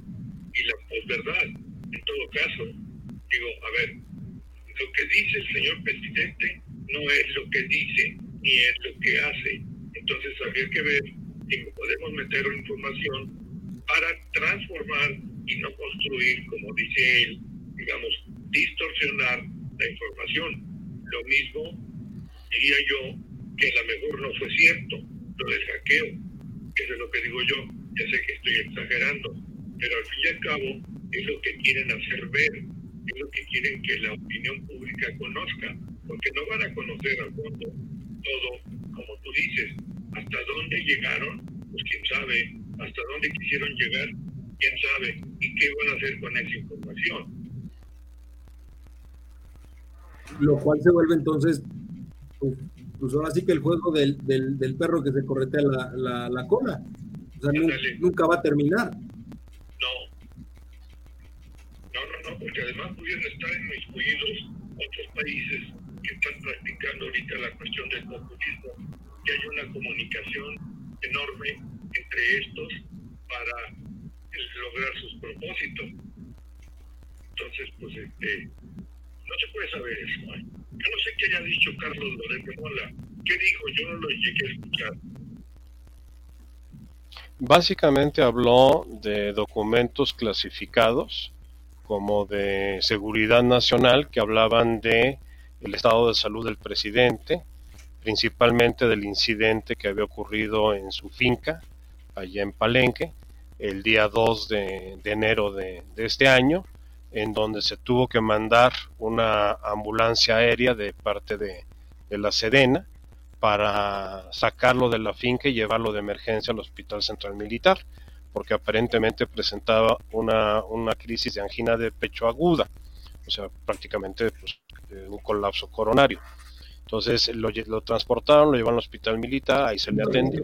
y la posverdad. En todo caso, digo, a ver, lo que dice el señor presidente no es lo que dice ni es lo que hace. Entonces habría que ver si podemos meter información para transformar y no construir, como dice él, digamos, distorsionar la información. Lo mismo diría yo que a lo mejor no fue cierto lo del hackeo, eso es lo que digo yo, ya sé que estoy exagerando, pero al fin y al cabo es lo que quieren hacer ver, es lo que quieren que la opinión pública conozca, porque no van a conocer a fondo todo, como tú dices, hasta dónde llegaron, pues quién sabe, hasta dónde quisieron llegar, quién sabe, y qué van a hacer con esa información. Lo cual se vuelve entonces, pues, pues ahora sí que el juego del, del, perro que se corretea la, la cola. O sea, nunca va a terminar. No. No, no, no, porque además pudieran estar inmiscuidos otros países que están practicando ahorita la cuestión del populismo, que hay una comunicación enorme entre estos para eh, lograr sus propósitos. Entonces, pues, este, no se puede saber eso. ¿eh? Yo no sé qué haya dicho Carlos Loret de Mola. ¿Qué dijo? Yo no lo llegué a escuchar. Básicamente habló de documentos clasificados como de seguridad nacional que hablaban de el estado de salud del presidente, principalmente del incidente que había ocurrido en su finca, allá en Palenque, el día 2 de, enero de, de este año, en donde se tuvo que mandar una ambulancia aérea de parte de, de la Sedena para sacarlo de la finca y llevarlo de emergencia al Hospital Central Militar, porque aparentemente presentaba una, una crisis de angina de pecho aguda, o sea, prácticamente pues, eh, un colapso coronario. Entonces lo, lo, transportaron, lo llevaron al hospital militar, ahí se le atendió.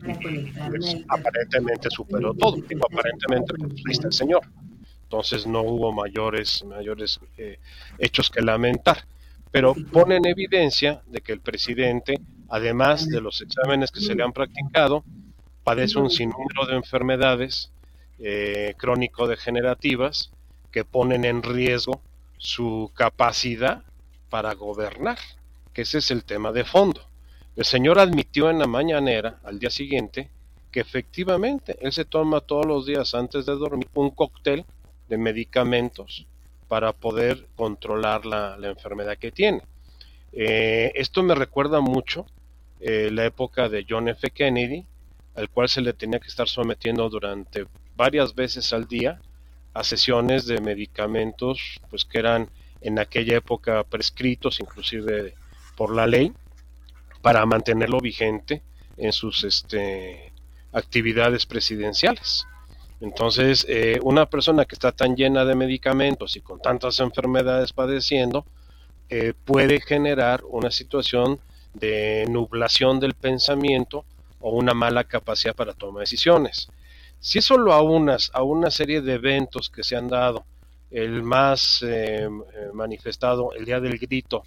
Pues, aparentemente superó todo. Digo, aparentemente, pues, ahí está el señor. Entonces no hubo mayores, mayores eh, hechos que lamentar. Pero pone en evidencia de que el presidente, además de los exámenes que se le han practicado, padece un sinnúmero de enfermedades eh, crónico-degenerativas que ponen en riesgo su capacidad para gobernar que ese es el tema de fondo. El señor admitió en la mañanera, al día siguiente, que efectivamente él se toma todos los días antes de dormir un cóctel de medicamentos para poder controlar la, enfermedad que tiene. Eh, esto me recuerda mucho eh, la época de John F. Kennedy, al cual se le tenía que estar sometiendo durante varias veces al día a sesiones de medicamentos pues que eran en aquella época prescritos inclusive por la ley para mantenerlo vigente en sus este, actividades presidenciales. Entonces, eh, una persona que está tan llena de medicamentos y con tantas enfermedades padeciendo, eh, puede generar una situación de nublación del pensamiento o una mala capacidad para tomar decisiones. Si eso lo aunas a una serie de eventos que se han dado, el más eh, manifestado, el día del grito,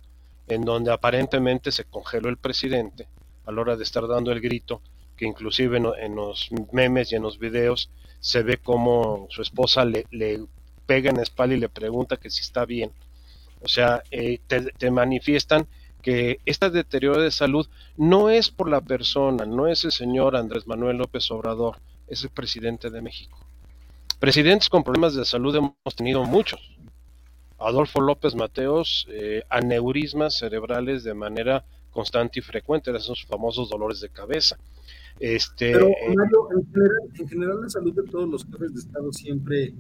en donde aparentemente se congeló el presidente a la hora de estar dando el grito, que inclusive en, los memes y en los videos se ve como su esposa le, pega en la espalda y le pregunta que si está bien. O sea, eh, te, manifiestan que este deterioro de salud no es por la persona, no es el señor Andrés Manuel López Obrador, es el presidente de México. Presidentes con problemas de salud hemos tenido muchos, Adolfo López Mateos, eh, aneurismas cerebrales de manera constante y frecuente, esos famosos dolores de cabeza. Este, Pero, eh, Mario, en general, la salud de todos los jefes de Estado siempre,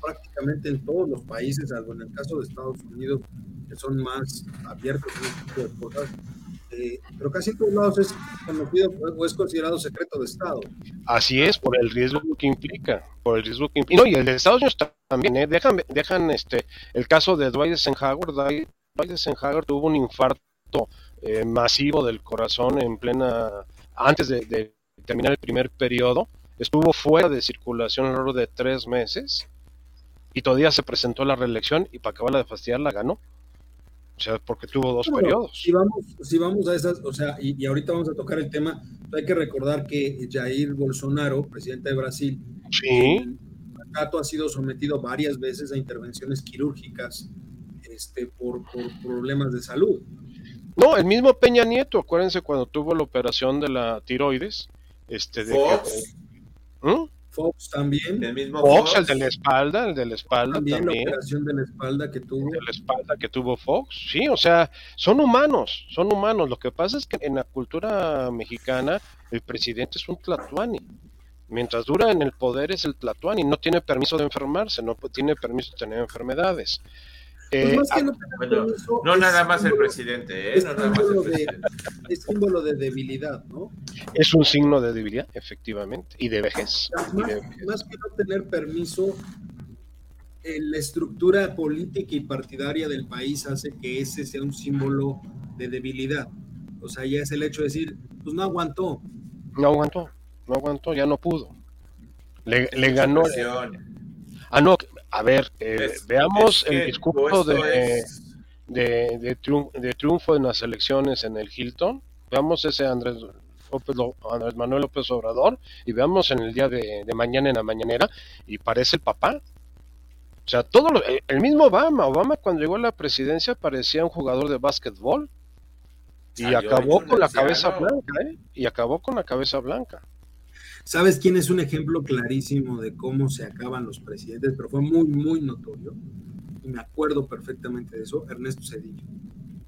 prácticamente en todos los países, salvo en el caso de Estados Unidos, que son más abiertos en este tipo de cosas, eh, pero casi en todos lados es conocido o es considerado secreto de Estado. Así es, por el riesgo que implica, por el riesgo que implica. No, y el de Estados Unidos también, ¿eh? dejan, dejan este, el caso de Dwight Eisenhower, Dwight Eisenhower tuvo un infarto eh, masivo del corazón en plena, antes de, terminar el primer periodo, estuvo fuera de circulación a lo largo de tres meses y todavía se presentó la reelección y para acabarla de fastidiar la ganó. O sea, porque tuvo dos periodos. Si vamos, si vamos a esas, o sea, y, ahorita vamos a tocar el tema, hay que recordar que Jair Bolsonaro, presidente de Brasil, sí. ha sido sometido varias veces a intervenciones quirúrgicas este, por, problemas de salud. No, el mismo Peña Nieto, acuérdense cuando tuvo la operación de la tiroides, este de ¿Mm? Fox también. El mismo Fox, el de la espalda, el de la espalda también. también. la operación de la espalda que tuvo. De la espalda que tuvo Fox, sí, o sea, son humanos, son humanos. Lo que pasa es que en la cultura mexicana el presidente es un tlatuani. Mientras dura en el poder es el tlatuani, no tiene permiso de enfermarse, no tiene permiso de tener enfermedades. Eh, no, nada más el presidente, ¿eh? es, símbolo de, debilidad, ¿no? Es un signo de debilidad, efectivamente, y de vejez. Más, que no tener permiso, eh, la estructura política y partidaria del país hace que ese sea un símbolo de debilidad. O sea, ya es el hecho de decir, pues no aguantó. No aguantó, no aguantó, ya no pudo. Le, le ganó. Ah, no, a ver, eh, veamos el discurso de, de, triunfo en las elecciones en el Hilton. Veamos ese Andrés, Andrés Manuel López Obrador y veamos en el día de, mañana en la mañanera y parece el papá. O sea, todo el mismo Obama, Obama cuando llegó a la presidencia parecía un jugador de básquetbol y acabó con la cabeza blanca, ¿eh? Y acabó con la cabeza blanca. ¿Sabes quién es un ejemplo clarísimo de cómo se acaban los presidentes? Pero fue muy, muy notorio. Y me acuerdo perfectamente de eso, Ernesto Cedillo.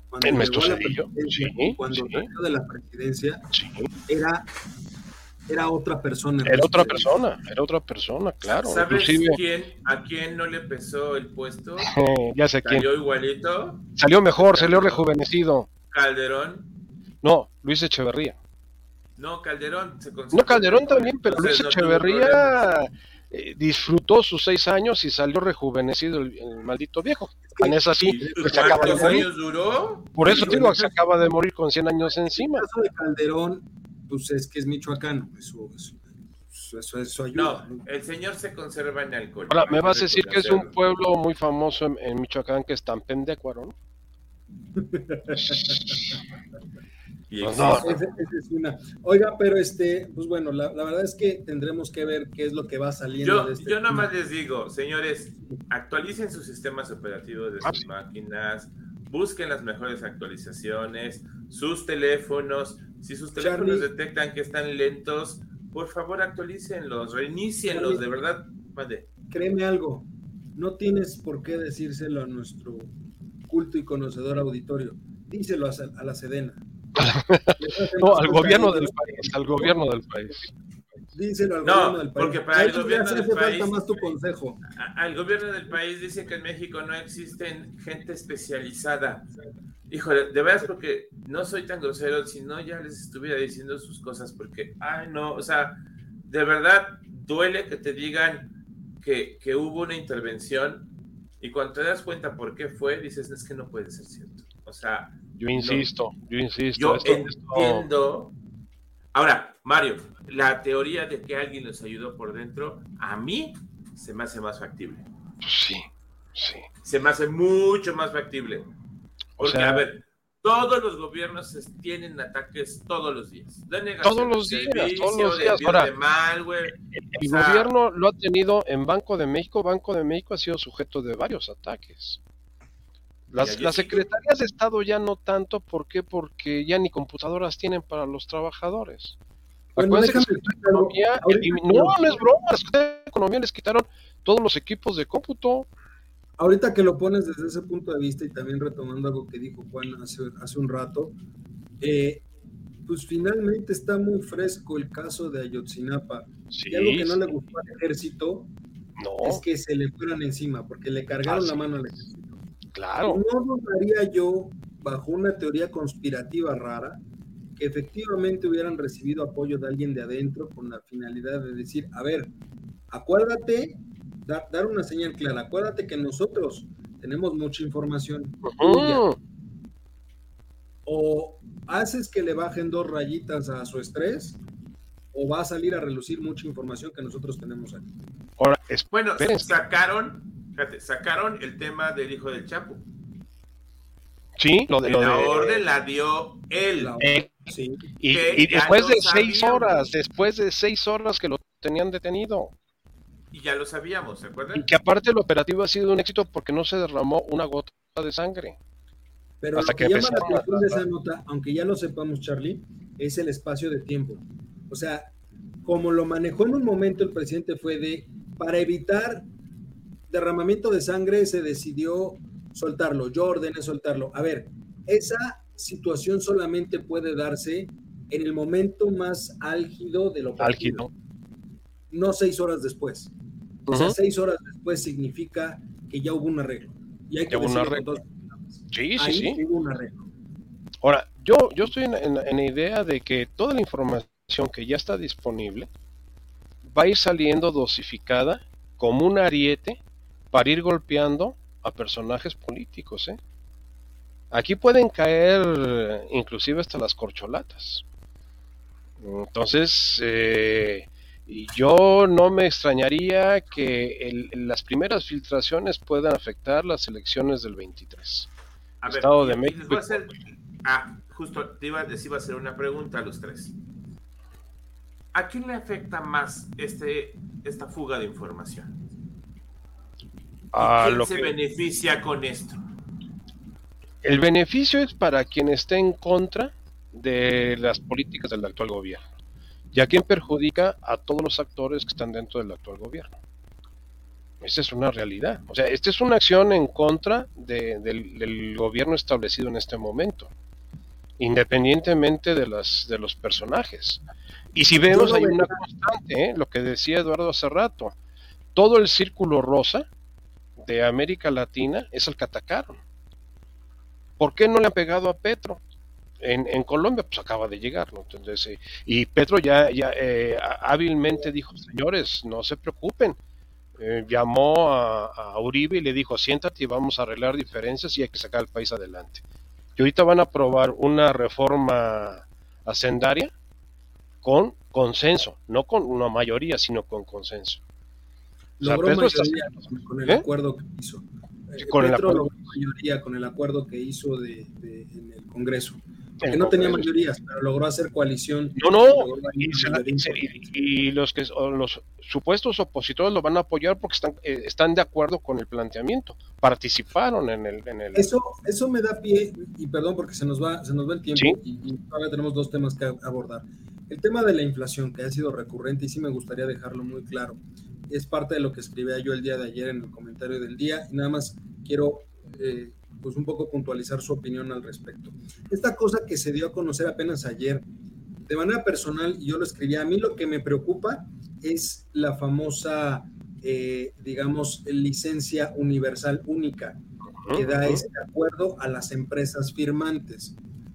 Cuando Ernesto Cedillo, cuando salió de la presidencia, era era otra persona. Era otra persona, era otra persona, claro. ¿Sabes Inclusive, quién, a quién no le pesó el puesto? <laughs> ya sé quién. Salió igualito. Salió mejor, salió rejuvenecido. Calderón. No, Luis Echeverría. No, Calderón se No. Calderón también, pero Entonces, Luis no. Echeverría eh, disfrutó sus seis años y salió rejuvenecido el, el maldito viejo. Tan es así, ¿Y que se acaba de ¿Cuántos morir. años duró? Por eso digo, se acaba de morir con 100 años En encima. el caso de Calderón, pues es que es michoacano, eso, eso, eso, eso ayuda. No, el señor se conserva en alcohol. Ahora, me vas a decir que es un pueblo muy famoso en, en Michoacán que es tan pendecuaro, ¿no? <laughs> <laughs> Esa es una. Oiga, pero este, pues bueno, la, la verdad es que tendremos que ver qué es lo que va saliendo Yo, de este yo nada más les digo, señores, actualicen sus sistemas operativos de sus máquinas, busquen las mejores actualizaciones, sus teléfonos. Si sus teléfonos Charlie. detectan que están lentos, por favor actualícenlos, reinícienlos, Charlie. de verdad. Mande. Créeme algo, no tienes por qué decírselo a nuestro culto y conocedor auditorio. Díselo a, a la Sedena. <laughs> No, al gobierno del país, al gobierno del país. Díselo al No, gobierno del país. porque para el gobierno del hace falta país- más tu consejo. Al gobierno del país dice que en México no existen gente especializada. Híjole, de veras porque no soy tan grosero, si no ya les estuviera diciendo sus cosas, porque, ay no, o sea, de verdad duele que te digan que, que hubo una intervención y cuando te das cuenta por qué fue, dices, es que no puede ser cierto. O sea, Yo insisto, yo insisto. yo esto- esto- entiendo. Ahora, Mario, la teoría de que alguien los ayudó por dentro, a mí se me hace más factible. sí, sí. Se me hace mucho más factible. O Porque, sea, a ver, todos los gobiernos tienen ataques todos los días. De negación Todos los días, servicio, todos los días. Ahora, de malware. el o sea, gobierno lo ha tenido en Banco de México. Banco de México ha sido sujeto de varios ataques. Las, las secretarías de Estado ya no tanto, ¿por qué? Porque ya ni computadoras tienen para los trabajadores. Bueno, Acuérdense que. Economía, no, no es broma, la Economía les quitaron todos los equipos de cómputo. Ahorita que lo pones desde ese punto de vista y también retomando algo que dijo Juan hace, hace un rato, eh, pues finalmente está muy fresco el caso de Ayotzinapa. Sí, Y algo que no le gustó al ejército no, es que se le fueran encima, porque le cargaron Ah, la sí. mano al ejército. Claro. No dudaría yo, bajo una teoría conspirativa rara, que efectivamente hubieran recibido apoyo de alguien de adentro con la finalidad de decir, a ver, acuérdate, da- dar una señal clara, acuérdate que nosotros tenemos mucha información o haces que le bajen dos rayitas a su estrés, o va a salir a relucir mucha información que nosotros tenemos aquí. Ahora, Bueno, sacaron, fíjate, sacaron el tema del hijo del Chapo. sí, lo de, lo la de- orden la dio él. La- eh, sí. y, que y después de seis horas, después de seis horas que lo tenían detenido. Y ya lo sabíamos, ¿se acuerdan? Y que aparte el operativo ha sido un éxito porque no se derramó una gota de sangre. Pero Hasta lo que, que llama la atención de esa nota, aunque ya lo sepamos, Charlie, es el espacio de tiempo. O sea, como lo manejó en un momento el presidente fue de, para evitar derramamiento de sangre, se decidió soltarlo. Yo ordené soltarlo. A ver, esa situación solamente puede darse en el momento más álgido de lo Álgido. no seis horas después. O sea, seis horas después significa que ya hubo un arreglo. Y hay que hubo un arreglo. Sí, sí, Ahí sí. hubo un arreglo. Ahora, yo, yo estoy en, en- en la idea de que toda la información que ya está disponible va a ir saliendo dosificada como un ariete para ir golpeando a personajes políticos. ¿eh? Aquí pueden caer inclusive hasta las corcholatas. Entonces, eh, yo no me extrañaría que el- las primeras filtraciones puedan afectar las elecciones del 23. A ver, Estado de México a hacer- ah, justo te iba, les iba a hacer una pregunta a los tres. ¿A quién le afecta más este, esta fuga de información? A ¿Quién lo se que- beneficia con esto? El beneficio es para quien esté en contra de las políticas del actual gobierno. Y a quien perjudica a todos los actores que están dentro del actual gobierno. Esa es una realidad. O sea, esta es una acción en contra de- del, del gobierno establecido en este momento, independientemente de, las, de los personajes. Y si vemos, hay una constante, ¿eh? lo que decía Eduardo hace rato. Todo el círculo rosa América Latina es el que atacaron. ¿Por qué no le han pegado a Petro? En, Colombia, pues acaba de llegar, ¿no? Entonces, eh, y Petro ya, eh, hábilmente dijo, señores, no se preocupen. llamó a, a, Uribe y le dijo, siéntate y vamos a arreglar diferencias y hay que sacar al país adelante. Y ahorita van a aprobar una reforma hacendaria con consenso, no con una mayoría, sino con consenso. Logró mayoría con el ¿Eh? acuerdo que hizo. con el acuerdo. mayoría con el acuerdo que hizo de, en el Congreso que no tenía mayorías, pero logró hacer coalición. No, no, y, los que los supuestos opositores lo van a apoyar porque están, eh, están de acuerdo con el planteamiento, participaron en el, en el... Eso, eso me da pie, y perdón porque se nos va, se nos va el tiempo y, y, todavía tenemos dos temas que abordar. El tema de la inflación, que ha sido recurrente y sí me gustaría dejarlo muy claro, es parte de lo que escribía yo el día de ayer en el comentario del día, y nada más quiero eh, pues un poco puntualizar su opinión al respecto. Esta cosa que se dio a conocer apenas ayer, de manera personal, yo lo escribí, a mí lo que me preocupa es la famosa, eh, digamos, licencia universal única que da este acuerdo a las empresas firmantes,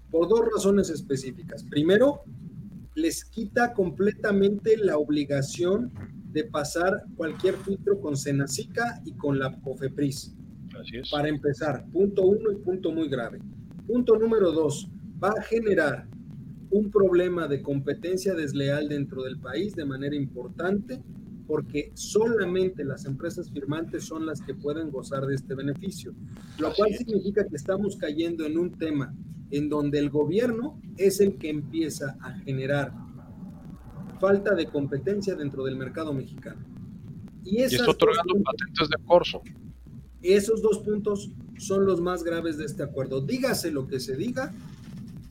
por dos razones específicas. Primero, les quita completamente la obligación de pasar cualquier filtro con Senacica y con la COFEPRIS. Para empezar, punto uno y punto muy grave. Punto número dos, va a generar un problema de competencia desleal dentro del país de manera importante porque solamente las empresas firmantes son las que pueden gozar de este beneficio, lo cual significa que estamos cayendo en un tema en donde el gobierno es el que empieza a generar falta de competencia dentro del mercado mexicano. Y, está otorgando patentes de corso. Esos dos puntos son los más graves de este acuerdo. Dígase lo que se diga,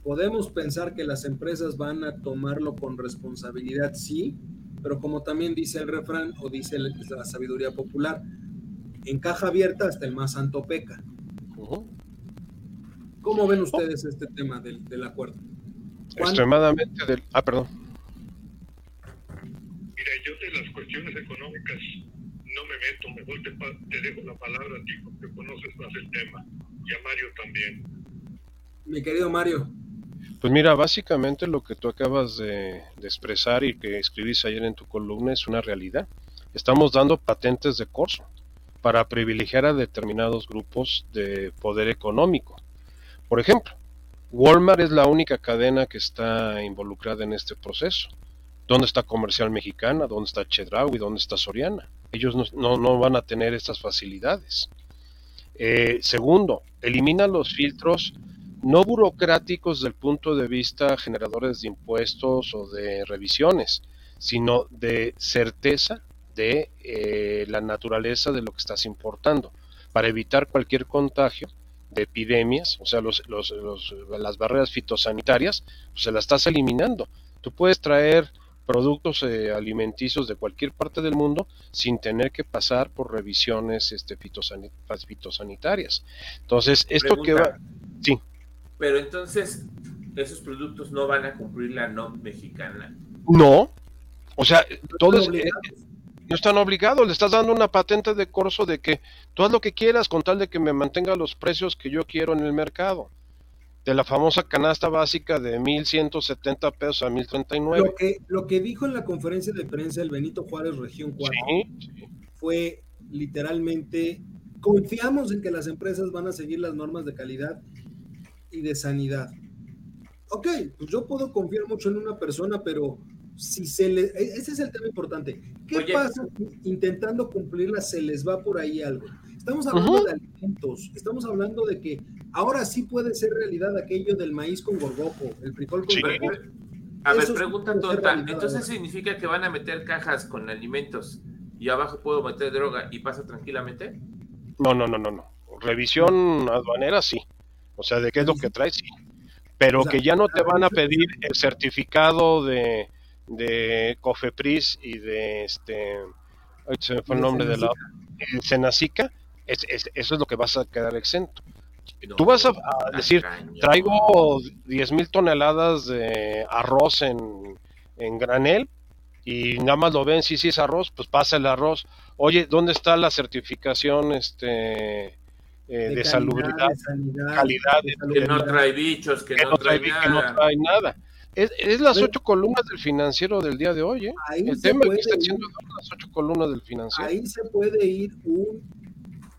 podemos pensar que las empresas van a tomarlo con responsabilidad, sí, pero como también dice el refrán o dice la sabiduría popular, en caja abierta hasta el más santo peca. ¿Cómo ven ustedes este tema del, del acuerdo? Extremadamente del... Ah, perdón. Mira, yo de las cuestiones económicas no me meto, mejor te, dejo la palabra a ti porque conoces más el tema y a Mario también. Mi querido Mario. Pues mira, básicamente lo que tú acabas de, expresar y que escribiste ayer en tu columna es una realidad. Estamos dando patentes de corso para privilegiar a determinados grupos de poder económico. Por ejemplo, Walmart es la única cadena que está involucrada en este proceso. ¿Dónde está Comercial Mexicana? ¿Dónde está Chedraui? ¿Dónde está Soriana? Ellos no, no, van a tener estas facilidades. Eh, segundo, elimina los filtros no burocráticos del punto de vista generadores de impuestos o de revisiones, sino de certeza de eh, la naturaleza de lo que estás importando, para evitar cualquier contagio de epidemias, o sea, los, las barreras fitosanitarias, pues se las estás eliminando. Tú puedes traer productos eh, alimenticios de cualquier parte del mundo sin tener que pasar por revisiones este, fitosanitarias. Entonces, esto que va... Sí. Pero entonces, esos productos no van a cumplir la no mexicana. No. O sea, todos... Eh, no están obligados, le estás dando una patente de corso de que tú haz lo que quieras con tal de que me mantenga los precios que yo quiero en el mercado de la famosa canasta básica de 1.170 pesos a 1.039. Lo que, lo que dijo en la conferencia de prensa el Benito Juárez Región 4 fue literalmente, confiamos en que las empresas van a seguir las normas de calidad y de sanidad. Ok, pues yo puedo confiar mucho en una persona, pero si se le... E, ese es el tema importante. ¿Qué pasa intentando cumplirlas se les va por ahí algo? Estamos hablando de alimentos, estamos hablando de que ahora sí puede ser realidad aquello del maíz con gorgojo, el frijol con gorgojo. A ver, pregunta tonta. Entonces significa que van a meter cajas con alimentos y abajo puedo meter droga y pasa tranquilamente? No, no, no, no, no. Revisión aduanera sí. O sea, de qué es lo que traes, sí. Pero que ya no te van a pedir el certificado de, de Cofepris y de este. Se me fue el nombre de la. Senacica eso es lo que vas a quedar exento. Tú vas a, decir, traigo 10 mil toneladas de arroz en, en granel y nada más lo ven, si sí, es arroz, pues pasa el arroz. Oye, ¿dónde está la certificación este, eh, de, salubridad, calidad, que no trae bichos, que, no, trae, nada? Es, las ocho columnas del financiero del día de hoy, ¿eh? El tema que está haciendo las ocho columnas del financiero. Ahí se puede ir un,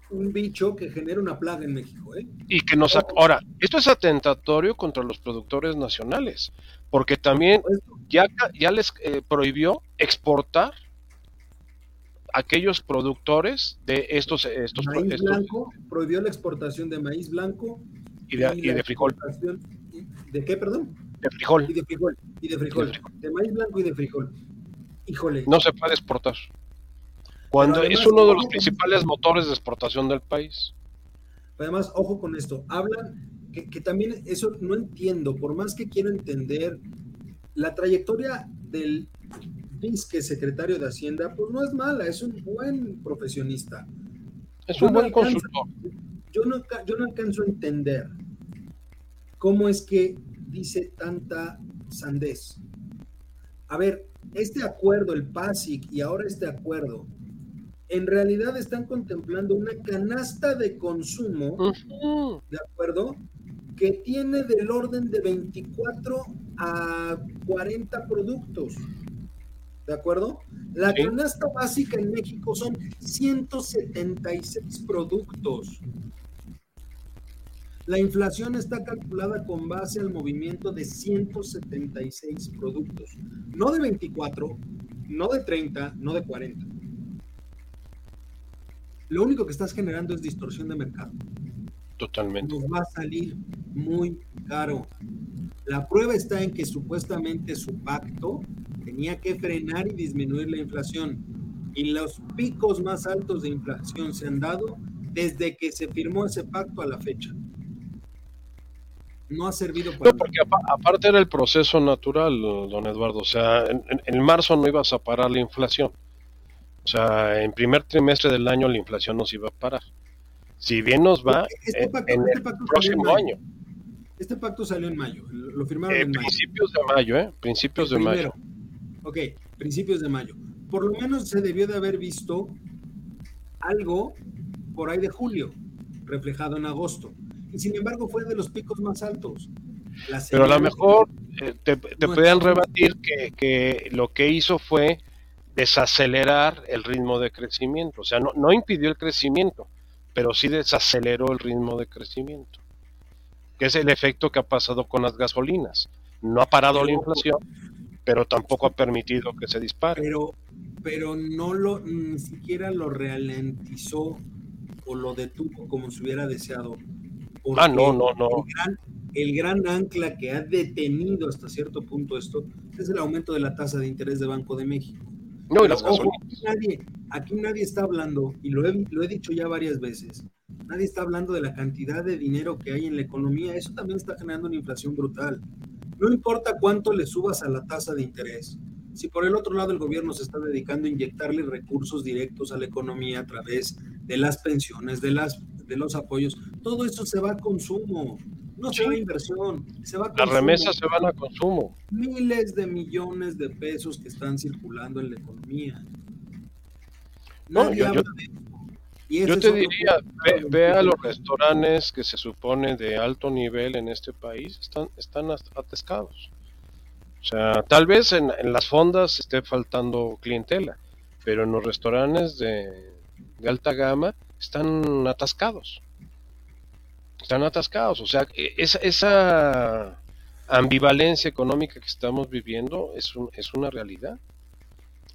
un bicho que genera una plaga en México, ¿eh? Y que nos... Ahora, esto es atentatorio contra los productores nacionales, porque también ya, ya les eh, prohibió exportar aquellos productores de estos... estos, maíz blanco, prohibió la exportación de maíz blanco y de, y de frijol. ¿De qué, perdón? De frijol. Y de frijol. Y de frijol. De, maíz blanco y de frijol. Híjole. No se puede exportar. Cuando es uno de los principales motores de exportación del país. Además, ojo con esto. Hablan que, que también eso no entiendo, por más que quiero entender la trayectoria del Vizque secretario de Hacienda, pues no es mala, es un buen profesionista. Es un buen consultor. Yo no, yo no alcanzo a entender cómo es que dice tanta sandez. A ver, este acuerdo, el PASIC y ahora este acuerdo, en realidad están contemplando una canasta de consumo, ¿de acuerdo? Que tiene del orden de 24 a 40 productos. ¿De acuerdo? La canasta básica en México son 176 productos. La inflación está calculada con base al movimiento de 176 productos, no de 24, no de 30, no de 40. Lo único que estás generando es distorsión de mercado. Totalmente. Nos va a salir muy caro. La prueba está en que supuestamente su pacto tenía que frenar y disminuir la inflación. Y los picos más altos de inflación se han dado desde que se firmó ese pacto a la fecha no ha servido para. No, porque aparte era el proceso natural, don Eduardo. O sea, en, marzo no ibas a parar la inflación. O sea, en primer trimestre del año la inflación nos iba a parar. Si bien nos va este en, el este próximo año. Este pacto salió en mayo, lo firmaron eh, en principios de mayo, ¿eh? Principios de mayo. Ok, principios de mayo. Por lo menos se debió de haber visto algo por ahí de julio, reflejado en agosto y sin embargo fue de los picos más altos. Pero a lo mejor eh, te, te podían rebatir que, que, lo que hizo fue desacelerar el ritmo de crecimiento. O sea, no, no impidió el crecimiento, pero sí desaceleró el ritmo de crecimiento. Que es el efecto que ha pasado con las gasolinas. No ha parado la inflación, pero tampoco ha permitido que se dispare. Pero, pero no lo, ni siquiera lo ralentizó o lo detuvo como se hubiera deseado ah, no, no, no. El gran, ancla que ha detenido hasta cierto punto esto es el aumento de la tasa de interés de Banco de México. No, y las aquí, nadie, aquí nadie está hablando, y lo he, lo he dicho ya varias veces, nadie está hablando de la cantidad de dinero que hay en la economía. Eso también está generando una inflación brutal. No importa cuánto le subas a la tasa de interés, si por el otro lado el gobierno se está dedicando a inyectarle recursos directos a la economía a través de las pensiones, de las de los apoyos, todo eso se va a consumo, no se va a inversión, se va a. Las remesas se van a consumo. Miles de millones de pesos que están circulando en la economía. No, yo, yo, te diría, ve, a los restaurantes que se supone de alto nivel en este país, están, están atescados. O sea, tal vez en, en las fondas esté faltando clientela, pero en los restaurantes de, de alta gama están atascados. Están atascados. O sea, e, esa, esa ambivalencia económica que estamos viviendo es, un, es una realidad.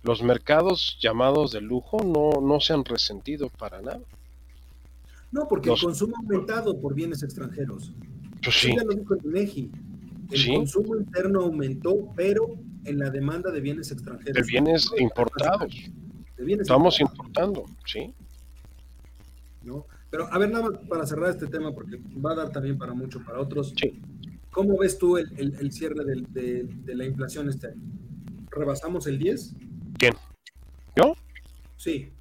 Los mercados llamados de lujo no, no se han resentido para nada. No, porque el consumo ha aumentado por bienes extranjeros. Pues sí. el consumo interno aumentó, pero en la demanda de bienes extranjeros. De bienes importados. Estamos importando, sí. ¿no? Pero a ver, nada más para cerrar este tema, porque va a dar también para mucho para otros. Sí. ¿Cómo ves tú el, cierre de, la inflación este año? ¿Rebasamos el 10? ¿Quién? ¿Yo? Sí.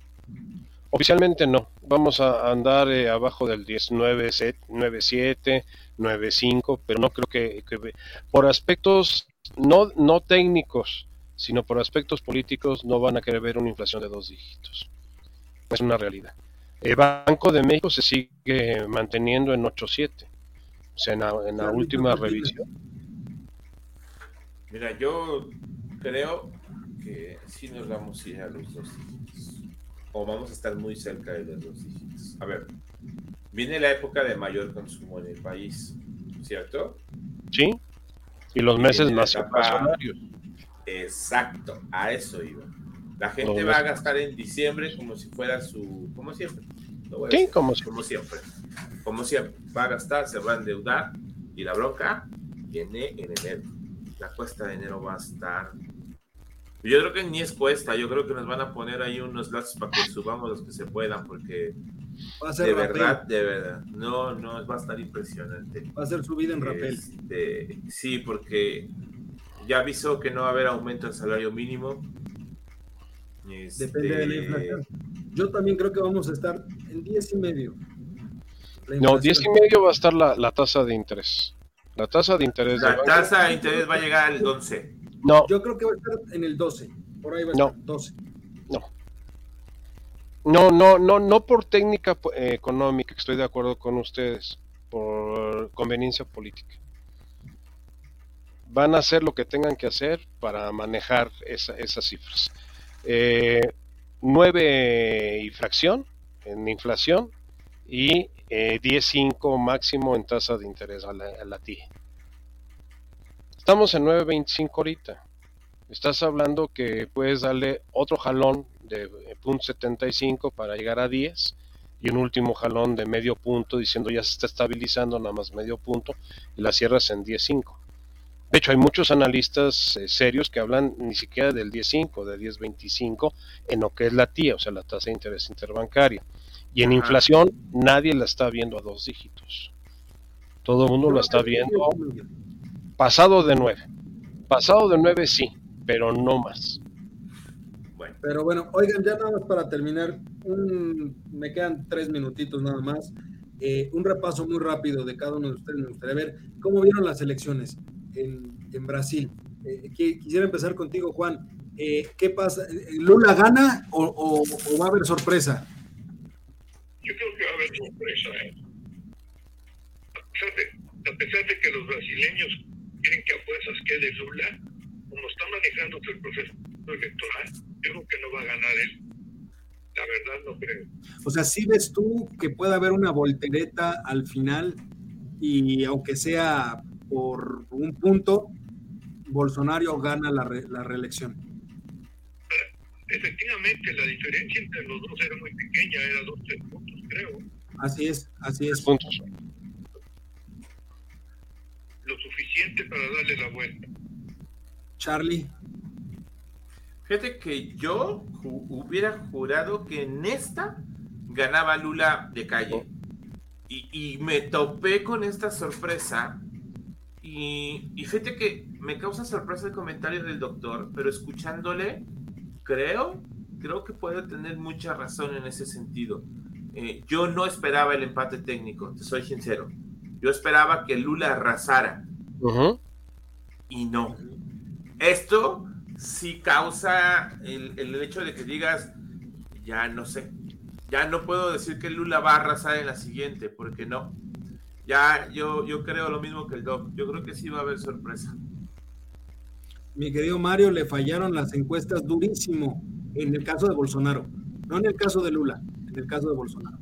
Oficialmente no. Vamos a andar eh, abajo del 10, 9, 7, 9, 5, pero no creo que, que, por aspectos no, no técnicos, sino por aspectos políticos no van a querer ver una inflación de dos dígitos. Es una realidad. El Banco de México se sigue manteniendo en 8.7, o sea, en la, en la última revisión. Mira, yo creo que sí nos vamos a ir a los dos dígitos. O vamos a estar muy cerca de los dos dígitos. A ver, viene la época de mayor consumo en el país, ¿cierto? Sí, y los meses más. Exacto, a eso iba. La gente va a gastar en diciembre como si fuera su, como siempre. Sí, decir, como si- como siempre. Como siempre, va a gastar, se va a endeudar y la bronca viene en enero. La cuesta de enero va a estar. Yo creo que ni es cuesta, yo creo que nos van a poner ahí unos lazos para que subamos los que se puedan, porque Va a ser de rapel. verdad, de verdad, no, no, va a estar impresionante. Va a ser su vida en rapel. Este, sí, porque ya avisó que no va a haber aumento del salario mínimo. Este, Depende de la inflación. Yo también creo que vamos a estar en 10 y medio. No, inflación. 10 y medio va a estar la, la tasa de interés. La tasa de interés La tasa de interés va a llegar al 11. No, Yo creo que va a estar en el 12. Por ahí va a No. estar 12. no, no, no, no por técnica eh, económica, que estoy de acuerdo con ustedes, por conveniencia política. Van a hacer lo que tengan que hacer para manejar esa- esas cifras. Eh, 9 y fracción en inflación y eh, 10.5 máximo en tasa de interés a la, TIE. Estamos en 9.25 ahorita. Estás hablando que puedes darle otro jalón de eh, punto 75 para llegar a 10 y un último jalón de medio punto diciendo ya se está estabilizando nada más medio punto y la cierras en 10.5. De hecho, hay muchos analistas eh, serios que hablan ni siquiera del 10.5, de 10.25 en lo que es la TIA, o sea, la tasa de interés interbancaria. Y en Ajá. inflación nadie la está viendo a dos dígitos. Todo el mundo la está viendo pasado de 9. Pasado de 9 sí, pero no más. Bueno, Pero bueno, oigan, ya nada más para terminar, un- me quedan tres minutitos nada más. Eh, un repaso muy rápido de cada uno de ustedes. Me gustaría ver cómo vieron las elecciones en, en Brasil. Eh, qui- quisiera empezar contigo, Juan. Eh, ¿Qué pasa? ¿Lula gana o, o- o va a haber sorpresa? Yo creo que va a haber sorpresa. ¿eh? A, pesar de, a pesar de que los brasileños quieren que a fuerzas quede Lula, como está manejándose el proceso electoral, yo creo que no va a ganar él. La verdad no creo. O sea, ¿sí ves tú que puede haber una voltereta al final y aunque sea por un punto, Bolsonaro gana la, re- la reelección? Efectivamente, la diferencia entre los dos era muy pequeña, era dos tres puntos, creo. Así es, así es. Puntos. Lo suficiente para darle la vuelta. Charlie. fíjate que yo ju- hubiera jurado que en esta ganaba Lula de calle. Y, y me topé con esta sorpresa. Y, y fíjate que me causa sorpresa el comentario del doctor, pero escuchándole, creo, creo que puede tener mucha razón en ese sentido. Eh, yo no esperaba el empate técnico, te soy sincero. Yo esperaba que Lula arrasara y no. Esto sí causa el, el hecho de que digas, ya no sé, ya no puedo decir que Lula va a arrasar en la siguiente, porque no. Ya yo, yo creo lo mismo que el Doc, yo creo que sí va a haber sorpresa. Mi querido Mario, le fallaron las encuestas durísimo en el caso de Bolsonaro, no en el caso de Lula, en el caso de Bolsonaro.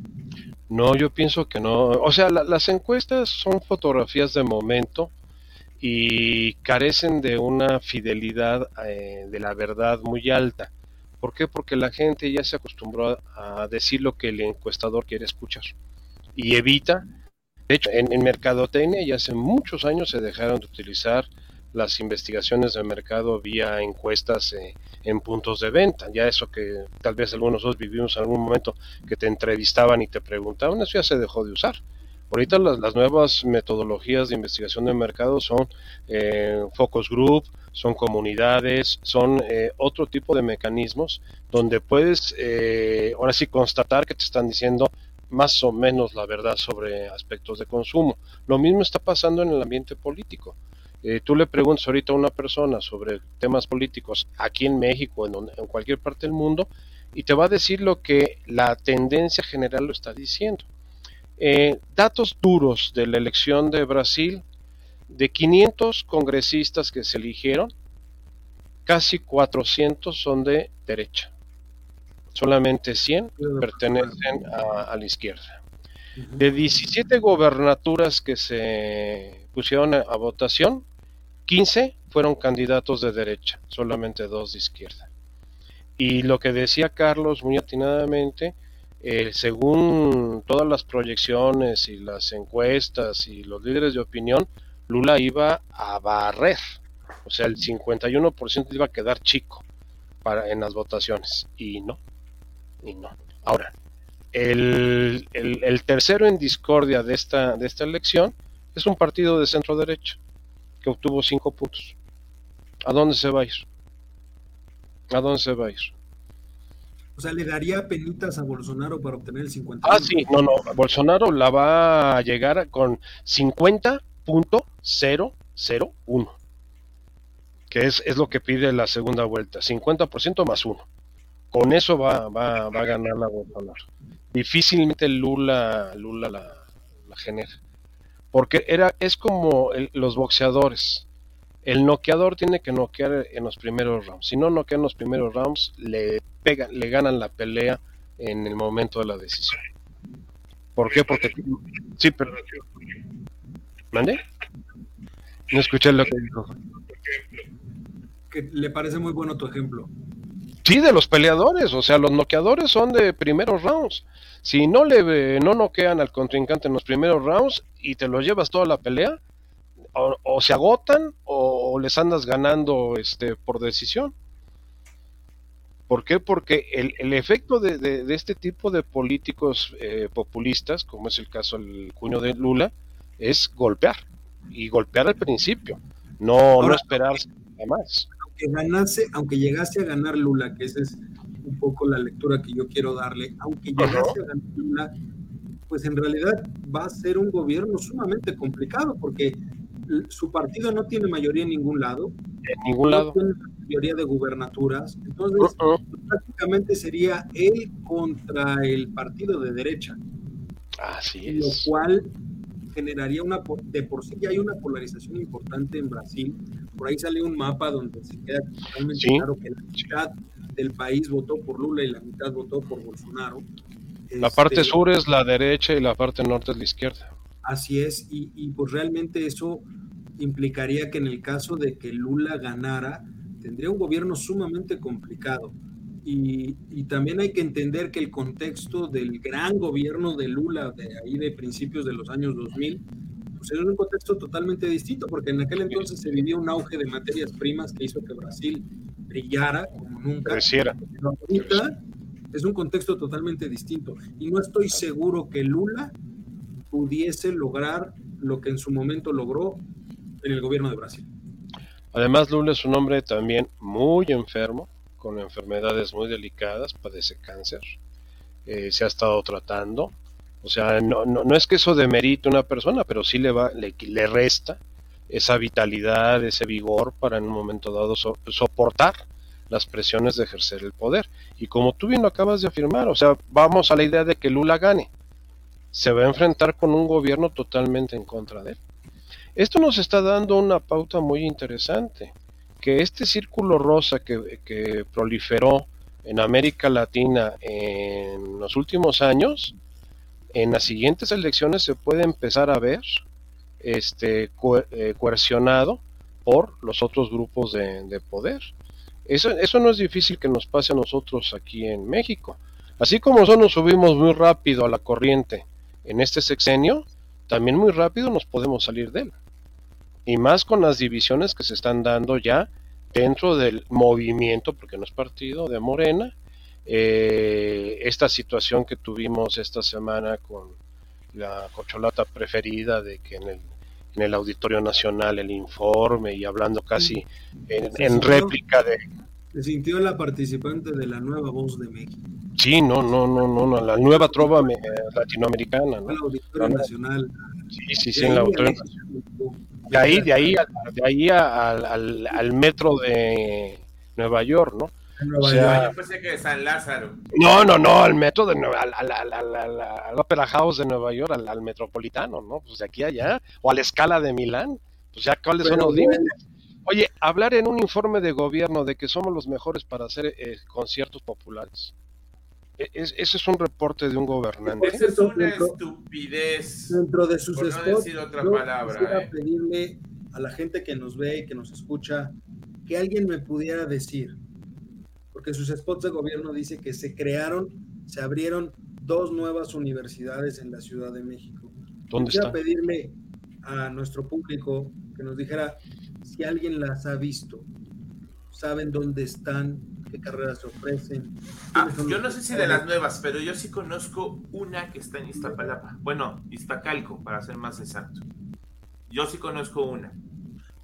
No, yo pienso que no. O sea, la- las encuestas son fotografías de momento y carecen de una fidelidad eh, de la verdad muy alta. ¿Por qué? Porque la gente ya se acostumbró a, a decir lo que el encuestador quiere escuchar y evita. De hecho, en, en mercadotecnia ya hace muchos años se dejaron de utilizar las investigaciones de mercado vía encuestas eh, en puntos de venta. Ya eso que tal vez algunos nosotros vivimos en algún momento que te entrevistaban y te preguntaban, eso ya se dejó de usar. Ahorita las, las nuevas metodologías de investigación de mercado son eh, focus group, son comunidades, son eh, otro tipo de mecanismos donde puedes eh, ahora sí constatar que te están diciendo más o menos la verdad sobre aspectos de consumo. Lo mismo está pasando en el ambiente político. Eh, tú le preguntas ahorita a una persona sobre temas políticos aquí en México, en, en cualquier parte del mundo, y te va a decir lo que la tendencia general lo está diciendo. Eh, datos duros de la elección de Brasil, de 500 congresistas que se eligieron, casi 400 son de derecha. Solamente 100 pertenecen a, la izquierda. De 17 gobernaturas que se pusieron a, votación, 15 fueron candidatos de derecha, solamente dos de izquierda. Y lo que decía Carlos muy atinadamente, eh, según todas las proyecciones y las encuestas y los líderes de opinión, Lula iba a barrer, o sea, el 51% iba a quedar chico para, en las votaciones, y no, no. Ahora, el, el, tercero en discordia de esta, de esta elección es un partido de centro derecha que obtuvo cinco puntos. ¿A dónde se va a ir? ¿A dónde se va a ir? O sea, le daría penitas a Bolsonaro para obtener el 50. Ah, sí, no, no, Bolsonaro la va a llegar con 50.001, que es, es lo que pide la segunda vuelta, 50% más uno. Con eso va, va, va a ganar la Bolsonaro. Difícilmente Lula, Lula la, la genera. Porque era, es como los boxeadores el noqueador tiene que noquear en los primeros rounds. Si no noquea en los primeros rounds, le pegan, le ganan la pelea en el momento de la decisión. ¿Por qué? Porque sí, pero ¿Mande? No escuché lo que dijo. Que le parece muy bueno tu ejemplo. Sí, de los peleadores, o sea, los noqueadores son de primeros rounds. Si no le no noquean al contrincante en los primeros rounds y te lo llevas toda la pelea, o, se agotan o, les andas ganando este, por decisión. ¿Por qué? Porque el, el efecto de, de, este tipo de políticos eh, populistas, como es el caso del cuño de Lula, es golpear. Y golpear al principio, no, no esperar más. Aunque, ganase, aunque llegase a ganar Lula, que esa es un poco la lectura que yo quiero darle, aunque llegase a ganar Lula, pues en realidad va a ser un gobierno sumamente complicado, porque su partido no tiene mayoría en ningún lado. En ningún lado. tiene mayoría de gubernaturas. Entonces, prácticamente sería él contra el partido de derecha. Así es. Lo cual generaría una, de por sí ya hay una polarización importante en Brasil. Por ahí sale un mapa donde se queda totalmente claro que la mitad del país votó por Lula y la mitad votó por Bolsonaro. La parte este, sur es la derecha y la parte norte es la izquierda. Así es, y, pues realmente eso implicaría que en el caso de que Lula ganara, tendría un gobierno sumamente complicado. Y, también hay que entender que el contexto del gran gobierno de Lula, de ahí de principios de los años 2000, pues era un contexto totalmente distinto, porque en aquel entonces se vivía un auge de materias primas que hizo que Brasil brillara como nunca. Creciera. ahorita es un contexto totalmente distinto. Y no estoy seguro que Lula pudiese lograr lo que en su momento logró en el gobierno de Brasil. Además, Lula es un hombre también muy enfermo, con enfermedades muy delicadas, padece cáncer, eh, se ha estado tratando. O sea, no, no, es que eso demerite una persona, pero sí le, va, le, le resta esa vitalidad, ese vigor para en un momento dado soportar las presiones de ejercer el poder. Y como tú bien lo acabas de afirmar, o sea, vamos a la idea de que Lula gane se va a enfrentar con un gobierno totalmente en contra de él. Esto nos está dando una pauta muy interesante, que este círculo rosa que, proliferó en América Latina en los últimos años, en las siguientes elecciones se puede empezar a ver este, eh, coercionado por los otros grupos de, poder. Eso, eso no es difícil que nos pase a nosotros aquí en México. Así como nosotros nos subimos muy rápido a la corriente en este sexenio, también muy rápido nos podemos salir de él. Y más con las divisiones que se están dando ya dentro del movimiento, porque no es partido, de Morena. Eh, esta situación que tuvimos esta semana con la cocholata preferida de que en el, en el Auditorio Nacional el informe y hablando casi en réplica de, se sintió la participante de la nueva voz de México. Sí, no, no, no, no, la nueva trova latinoamericana, ¿no? La Auditorio Nacional. Sí, sí, sí, en la Auditorio De ahí, de ahí, de ahí al, al, al metro de Nueva York, ¿no? En Nueva O sea, York. Yo pensé que de San Lázaro. No, no, no, al metro de Nueva, al, al, al, al- al- al Opera House de Nueva York, al, al metropolitano, ¿no? Pues de aquí a allá, o a la escala de Milán, pues ya cuáles son los límites. Oye, hablar en un informe de gobierno de que somos los mejores para hacer eh, conciertos populares. E- es- ese es un reporte de un gobernante. Esa es una Dentro- estupidez. dentro de sus Por no spots, decir otra yo palabra, quisiera eh. pedirle a la gente que nos ve y que nos escucha que alguien me pudiera decir, porque sus spots de gobierno dice que se crearon, se abrieron dos nuevas universidades en la Ciudad de México. ¿Dónde Quisiera está? pedirle a nuestro público que nos dijera si alguien las ha visto, saben dónde están, qué carreras se ofrecen. Ah, yo no sé si de las nuevas, pero yo sí conozco una que está en Iztapalapa. Bueno, Iztacalco, para ser más exacto. Yo sí conozco una.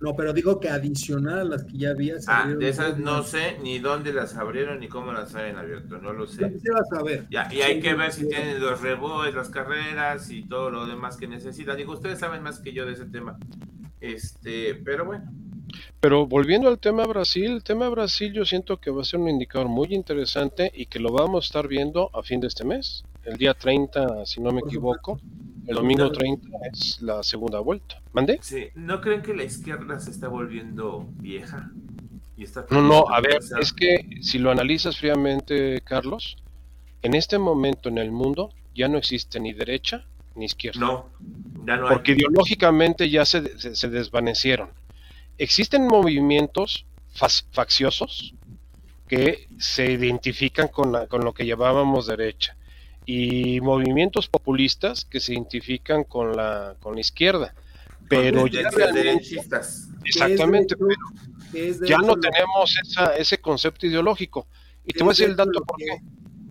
No, pero digo que adicional a las que ya había. Ah, de esas no sé ni dónde las abrieron ni cómo las han abierto, no lo sé. quisiera saber. Ya, y hay que ver si tienen los reboes, las carreras y todo lo demás que necesitan. Digo, ustedes saben más que yo de ese tema. Este, pero bueno. Pero volviendo al tema Brasil, el tema Brasil yo siento que va a ser un indicador muy interesante y que lo vamos a estar viendo a fin de este mes. El día 30, si no me equivoco, el domingo Claro. 30 es la segunda vuelta. ¿Mande? Sí, ¿no creen que la izquierda se está volviendo vieja? Y está No, no, a ver, es que si lo analizas fríamente, Carlos, en este momento en el mundo ya no existe ni derecha ni izquierda. No, ya no hay. porque ideológicamente ya se, se- se desvanecieron. Existen movimientos facciosos que se identifican con, la- con lo que llamábamos derecha y movimientos populistas que se identifican con la, con la izquierda. Pero ya, Tendencias realmente- derechistas. exactamente, Que es de pero hecho- que es de ya hecho no tenemos esa, ese concepto ideológico. Y te voy a decir el dato por qué.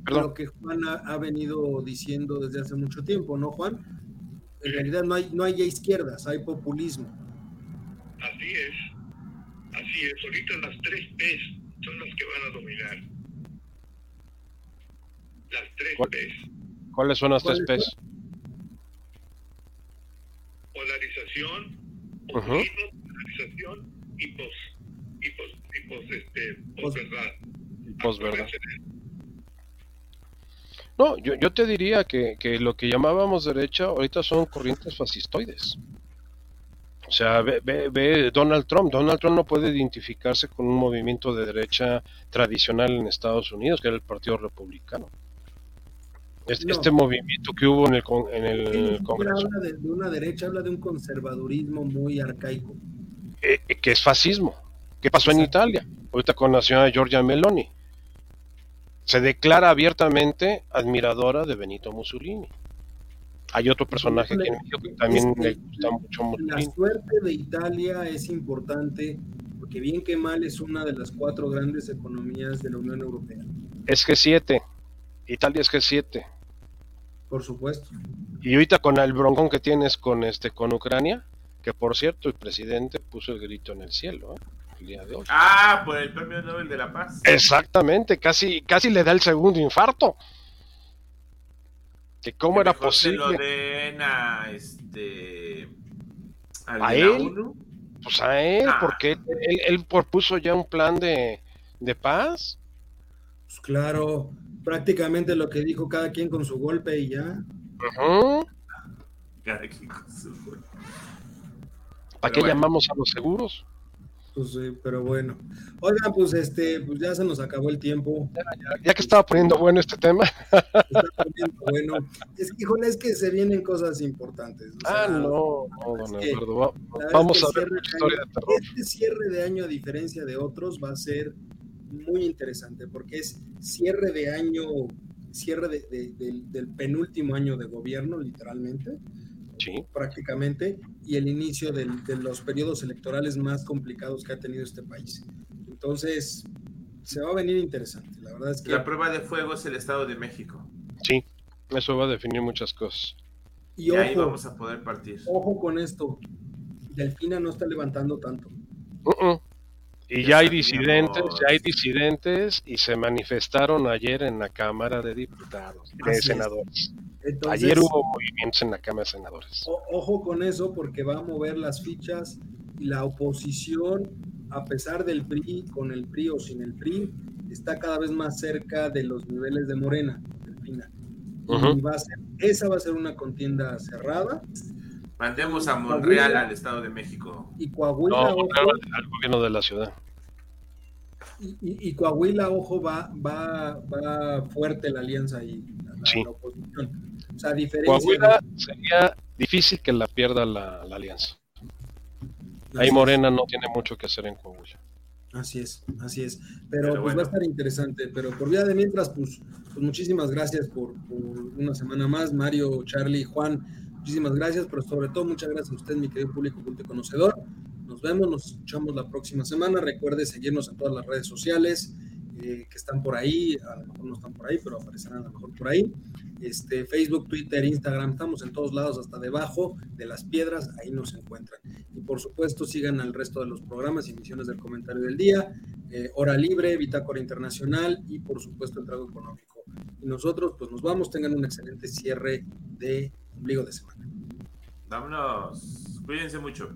Perdón. Lo que Juan ha, ha venido diciendo desde hace mucho tiempo, ¿no, Juan? En realidad no hay, no hay ya izquierdas, hay populismo. Así es. Así es. Ahorita las tres P's son las que van a dominar. Las tres ¿Cuál? P's. ¿Cuáles son las tres ¿Cuáles P's? Polarización, Ujú. populismo, polarización y pos. Y pos, y pos, este, posverdad. Posverdad. No, yo, yo te diría que, que lo que llamábamos derecha ahorita son corrientes fascistoides. O sea, ve, ve, ve Donald Trump. Donald Trump no puede identificarse con un movimiento de derecha tradicional en Estados Unidos, que era el Partido Republicano. Este, No. este movimiento que hubo en el, en el Congreso, habla de, de una derecha, habla de un conservadurismo muy arcaico. eh, eh, que es fascismo. ¿Qué pasó en. Italia? Ahorita con la señora Giorgia Meloni. Se declara abiertamente admiradora de Benito Mussolini. Hay otro personaje aquí en México que también Es que le gusta mucho La suerte de Italia es importante porque bien que mal es una de las cuatro grandes economías de la Unión Europea, Es G7. Italia es G7. por supuesto. Y ahorita con el broncón que tienes con este con Ucrania, que por cierto el presidente puso el grito en el cielo ¿eh? el día de hoy. Ah, por el premio Nobel de la Paz. Exactamente, casi casi le da el segundo infarto. Que cómo Que era posible. lo den a este. ¿A él? Pues a él, Ah. porque él, propuso ya un plan de, de paz. Pues claro, prácticamente lo que dijo cada quien con su golpe y ya. Ujú. Cada quien con su- ¿Para qué bueno. llamamos a los seguros? Pues, eh, pero bueno. Oigan, pues este, pues ya se nos acabó el tiempo. Ya que estaba poniendo bueno este tema. Está poniendo bueno. Es que, híjole, es que se vienen cosas importantes. o Ah, no, no, don que Eduardo. Vamos a ver historia de de terror. Este cierre de año, a diferencia de otros, va a ser muy interesante porque es cierre de año, cierre de- de- del- del penúltimo año de gobierno, literalmente, Sí. prácticamente, y el inicio del- de los periodos electorales más complicados que ha tenido este país. Entonces, se va a venir interesante. La verdad es que... La prueba de fuego es el Estado de México. Sí, eso va a definir muchas cosas. Y Y ahí vamos a poder partir. ojo con esto. Delfina no está levantando tanto. Uh-uh. Y ya hay disidentes, ya hay disidentes y se manifestaron ayer en la Cámara de Diputados, de senadores. ayer hubo movimientos en la Cámara de Senadores. ojo con eso porque va a mover las fichas y la oposición, a pesar del PRI, con el PRI o sin el PRI, está cada vez más cerca de los niveles de Morena, y va a ser, esa va a ser una contienda cerrada. Mandemos a Monreal al Estado de México. Y Coahuila. No, al gobierno de la ciudad. Y, Coahuila, ojo, va, va, va fuerte la alianza y la, oposición. O sea, diferencia. Coahuila sería difícil que la pierda la, alianza. Ahí Morena no tiene mucho que hacer en Coahuila. Así es, así es. Pero, pues va a estar interesante. Pero por vía de mientras, pues, pues muchísimas gracias por, una semana más, Mario, Charlie, Juan. Muchísimas gracias, pero sobre todo muchas gracias a usted, mi querido público culto conocedor. Nos vemos, nos escuchamos la próxima semana. Recuerde seguirnos en todas las redes sociales eh, que están por ahí. A lo mejor no están por ahí, pero aparecerán a lo mejor por ahí. Este, Facebook, Twitter, Instagram, estamos en todos lados, hasta debajo de las piedras, ahí nos encuentran. Y por supuesto, sigan al resto de los programas y misiones del comentario del día, eh, Hora Libre, Bitácora Internacional y por supuesto el Trago Económico. Y nosotros, pues nos vamos, tengan un excelente cierre de ombligo de semana. Vámonos, cuídense mucho.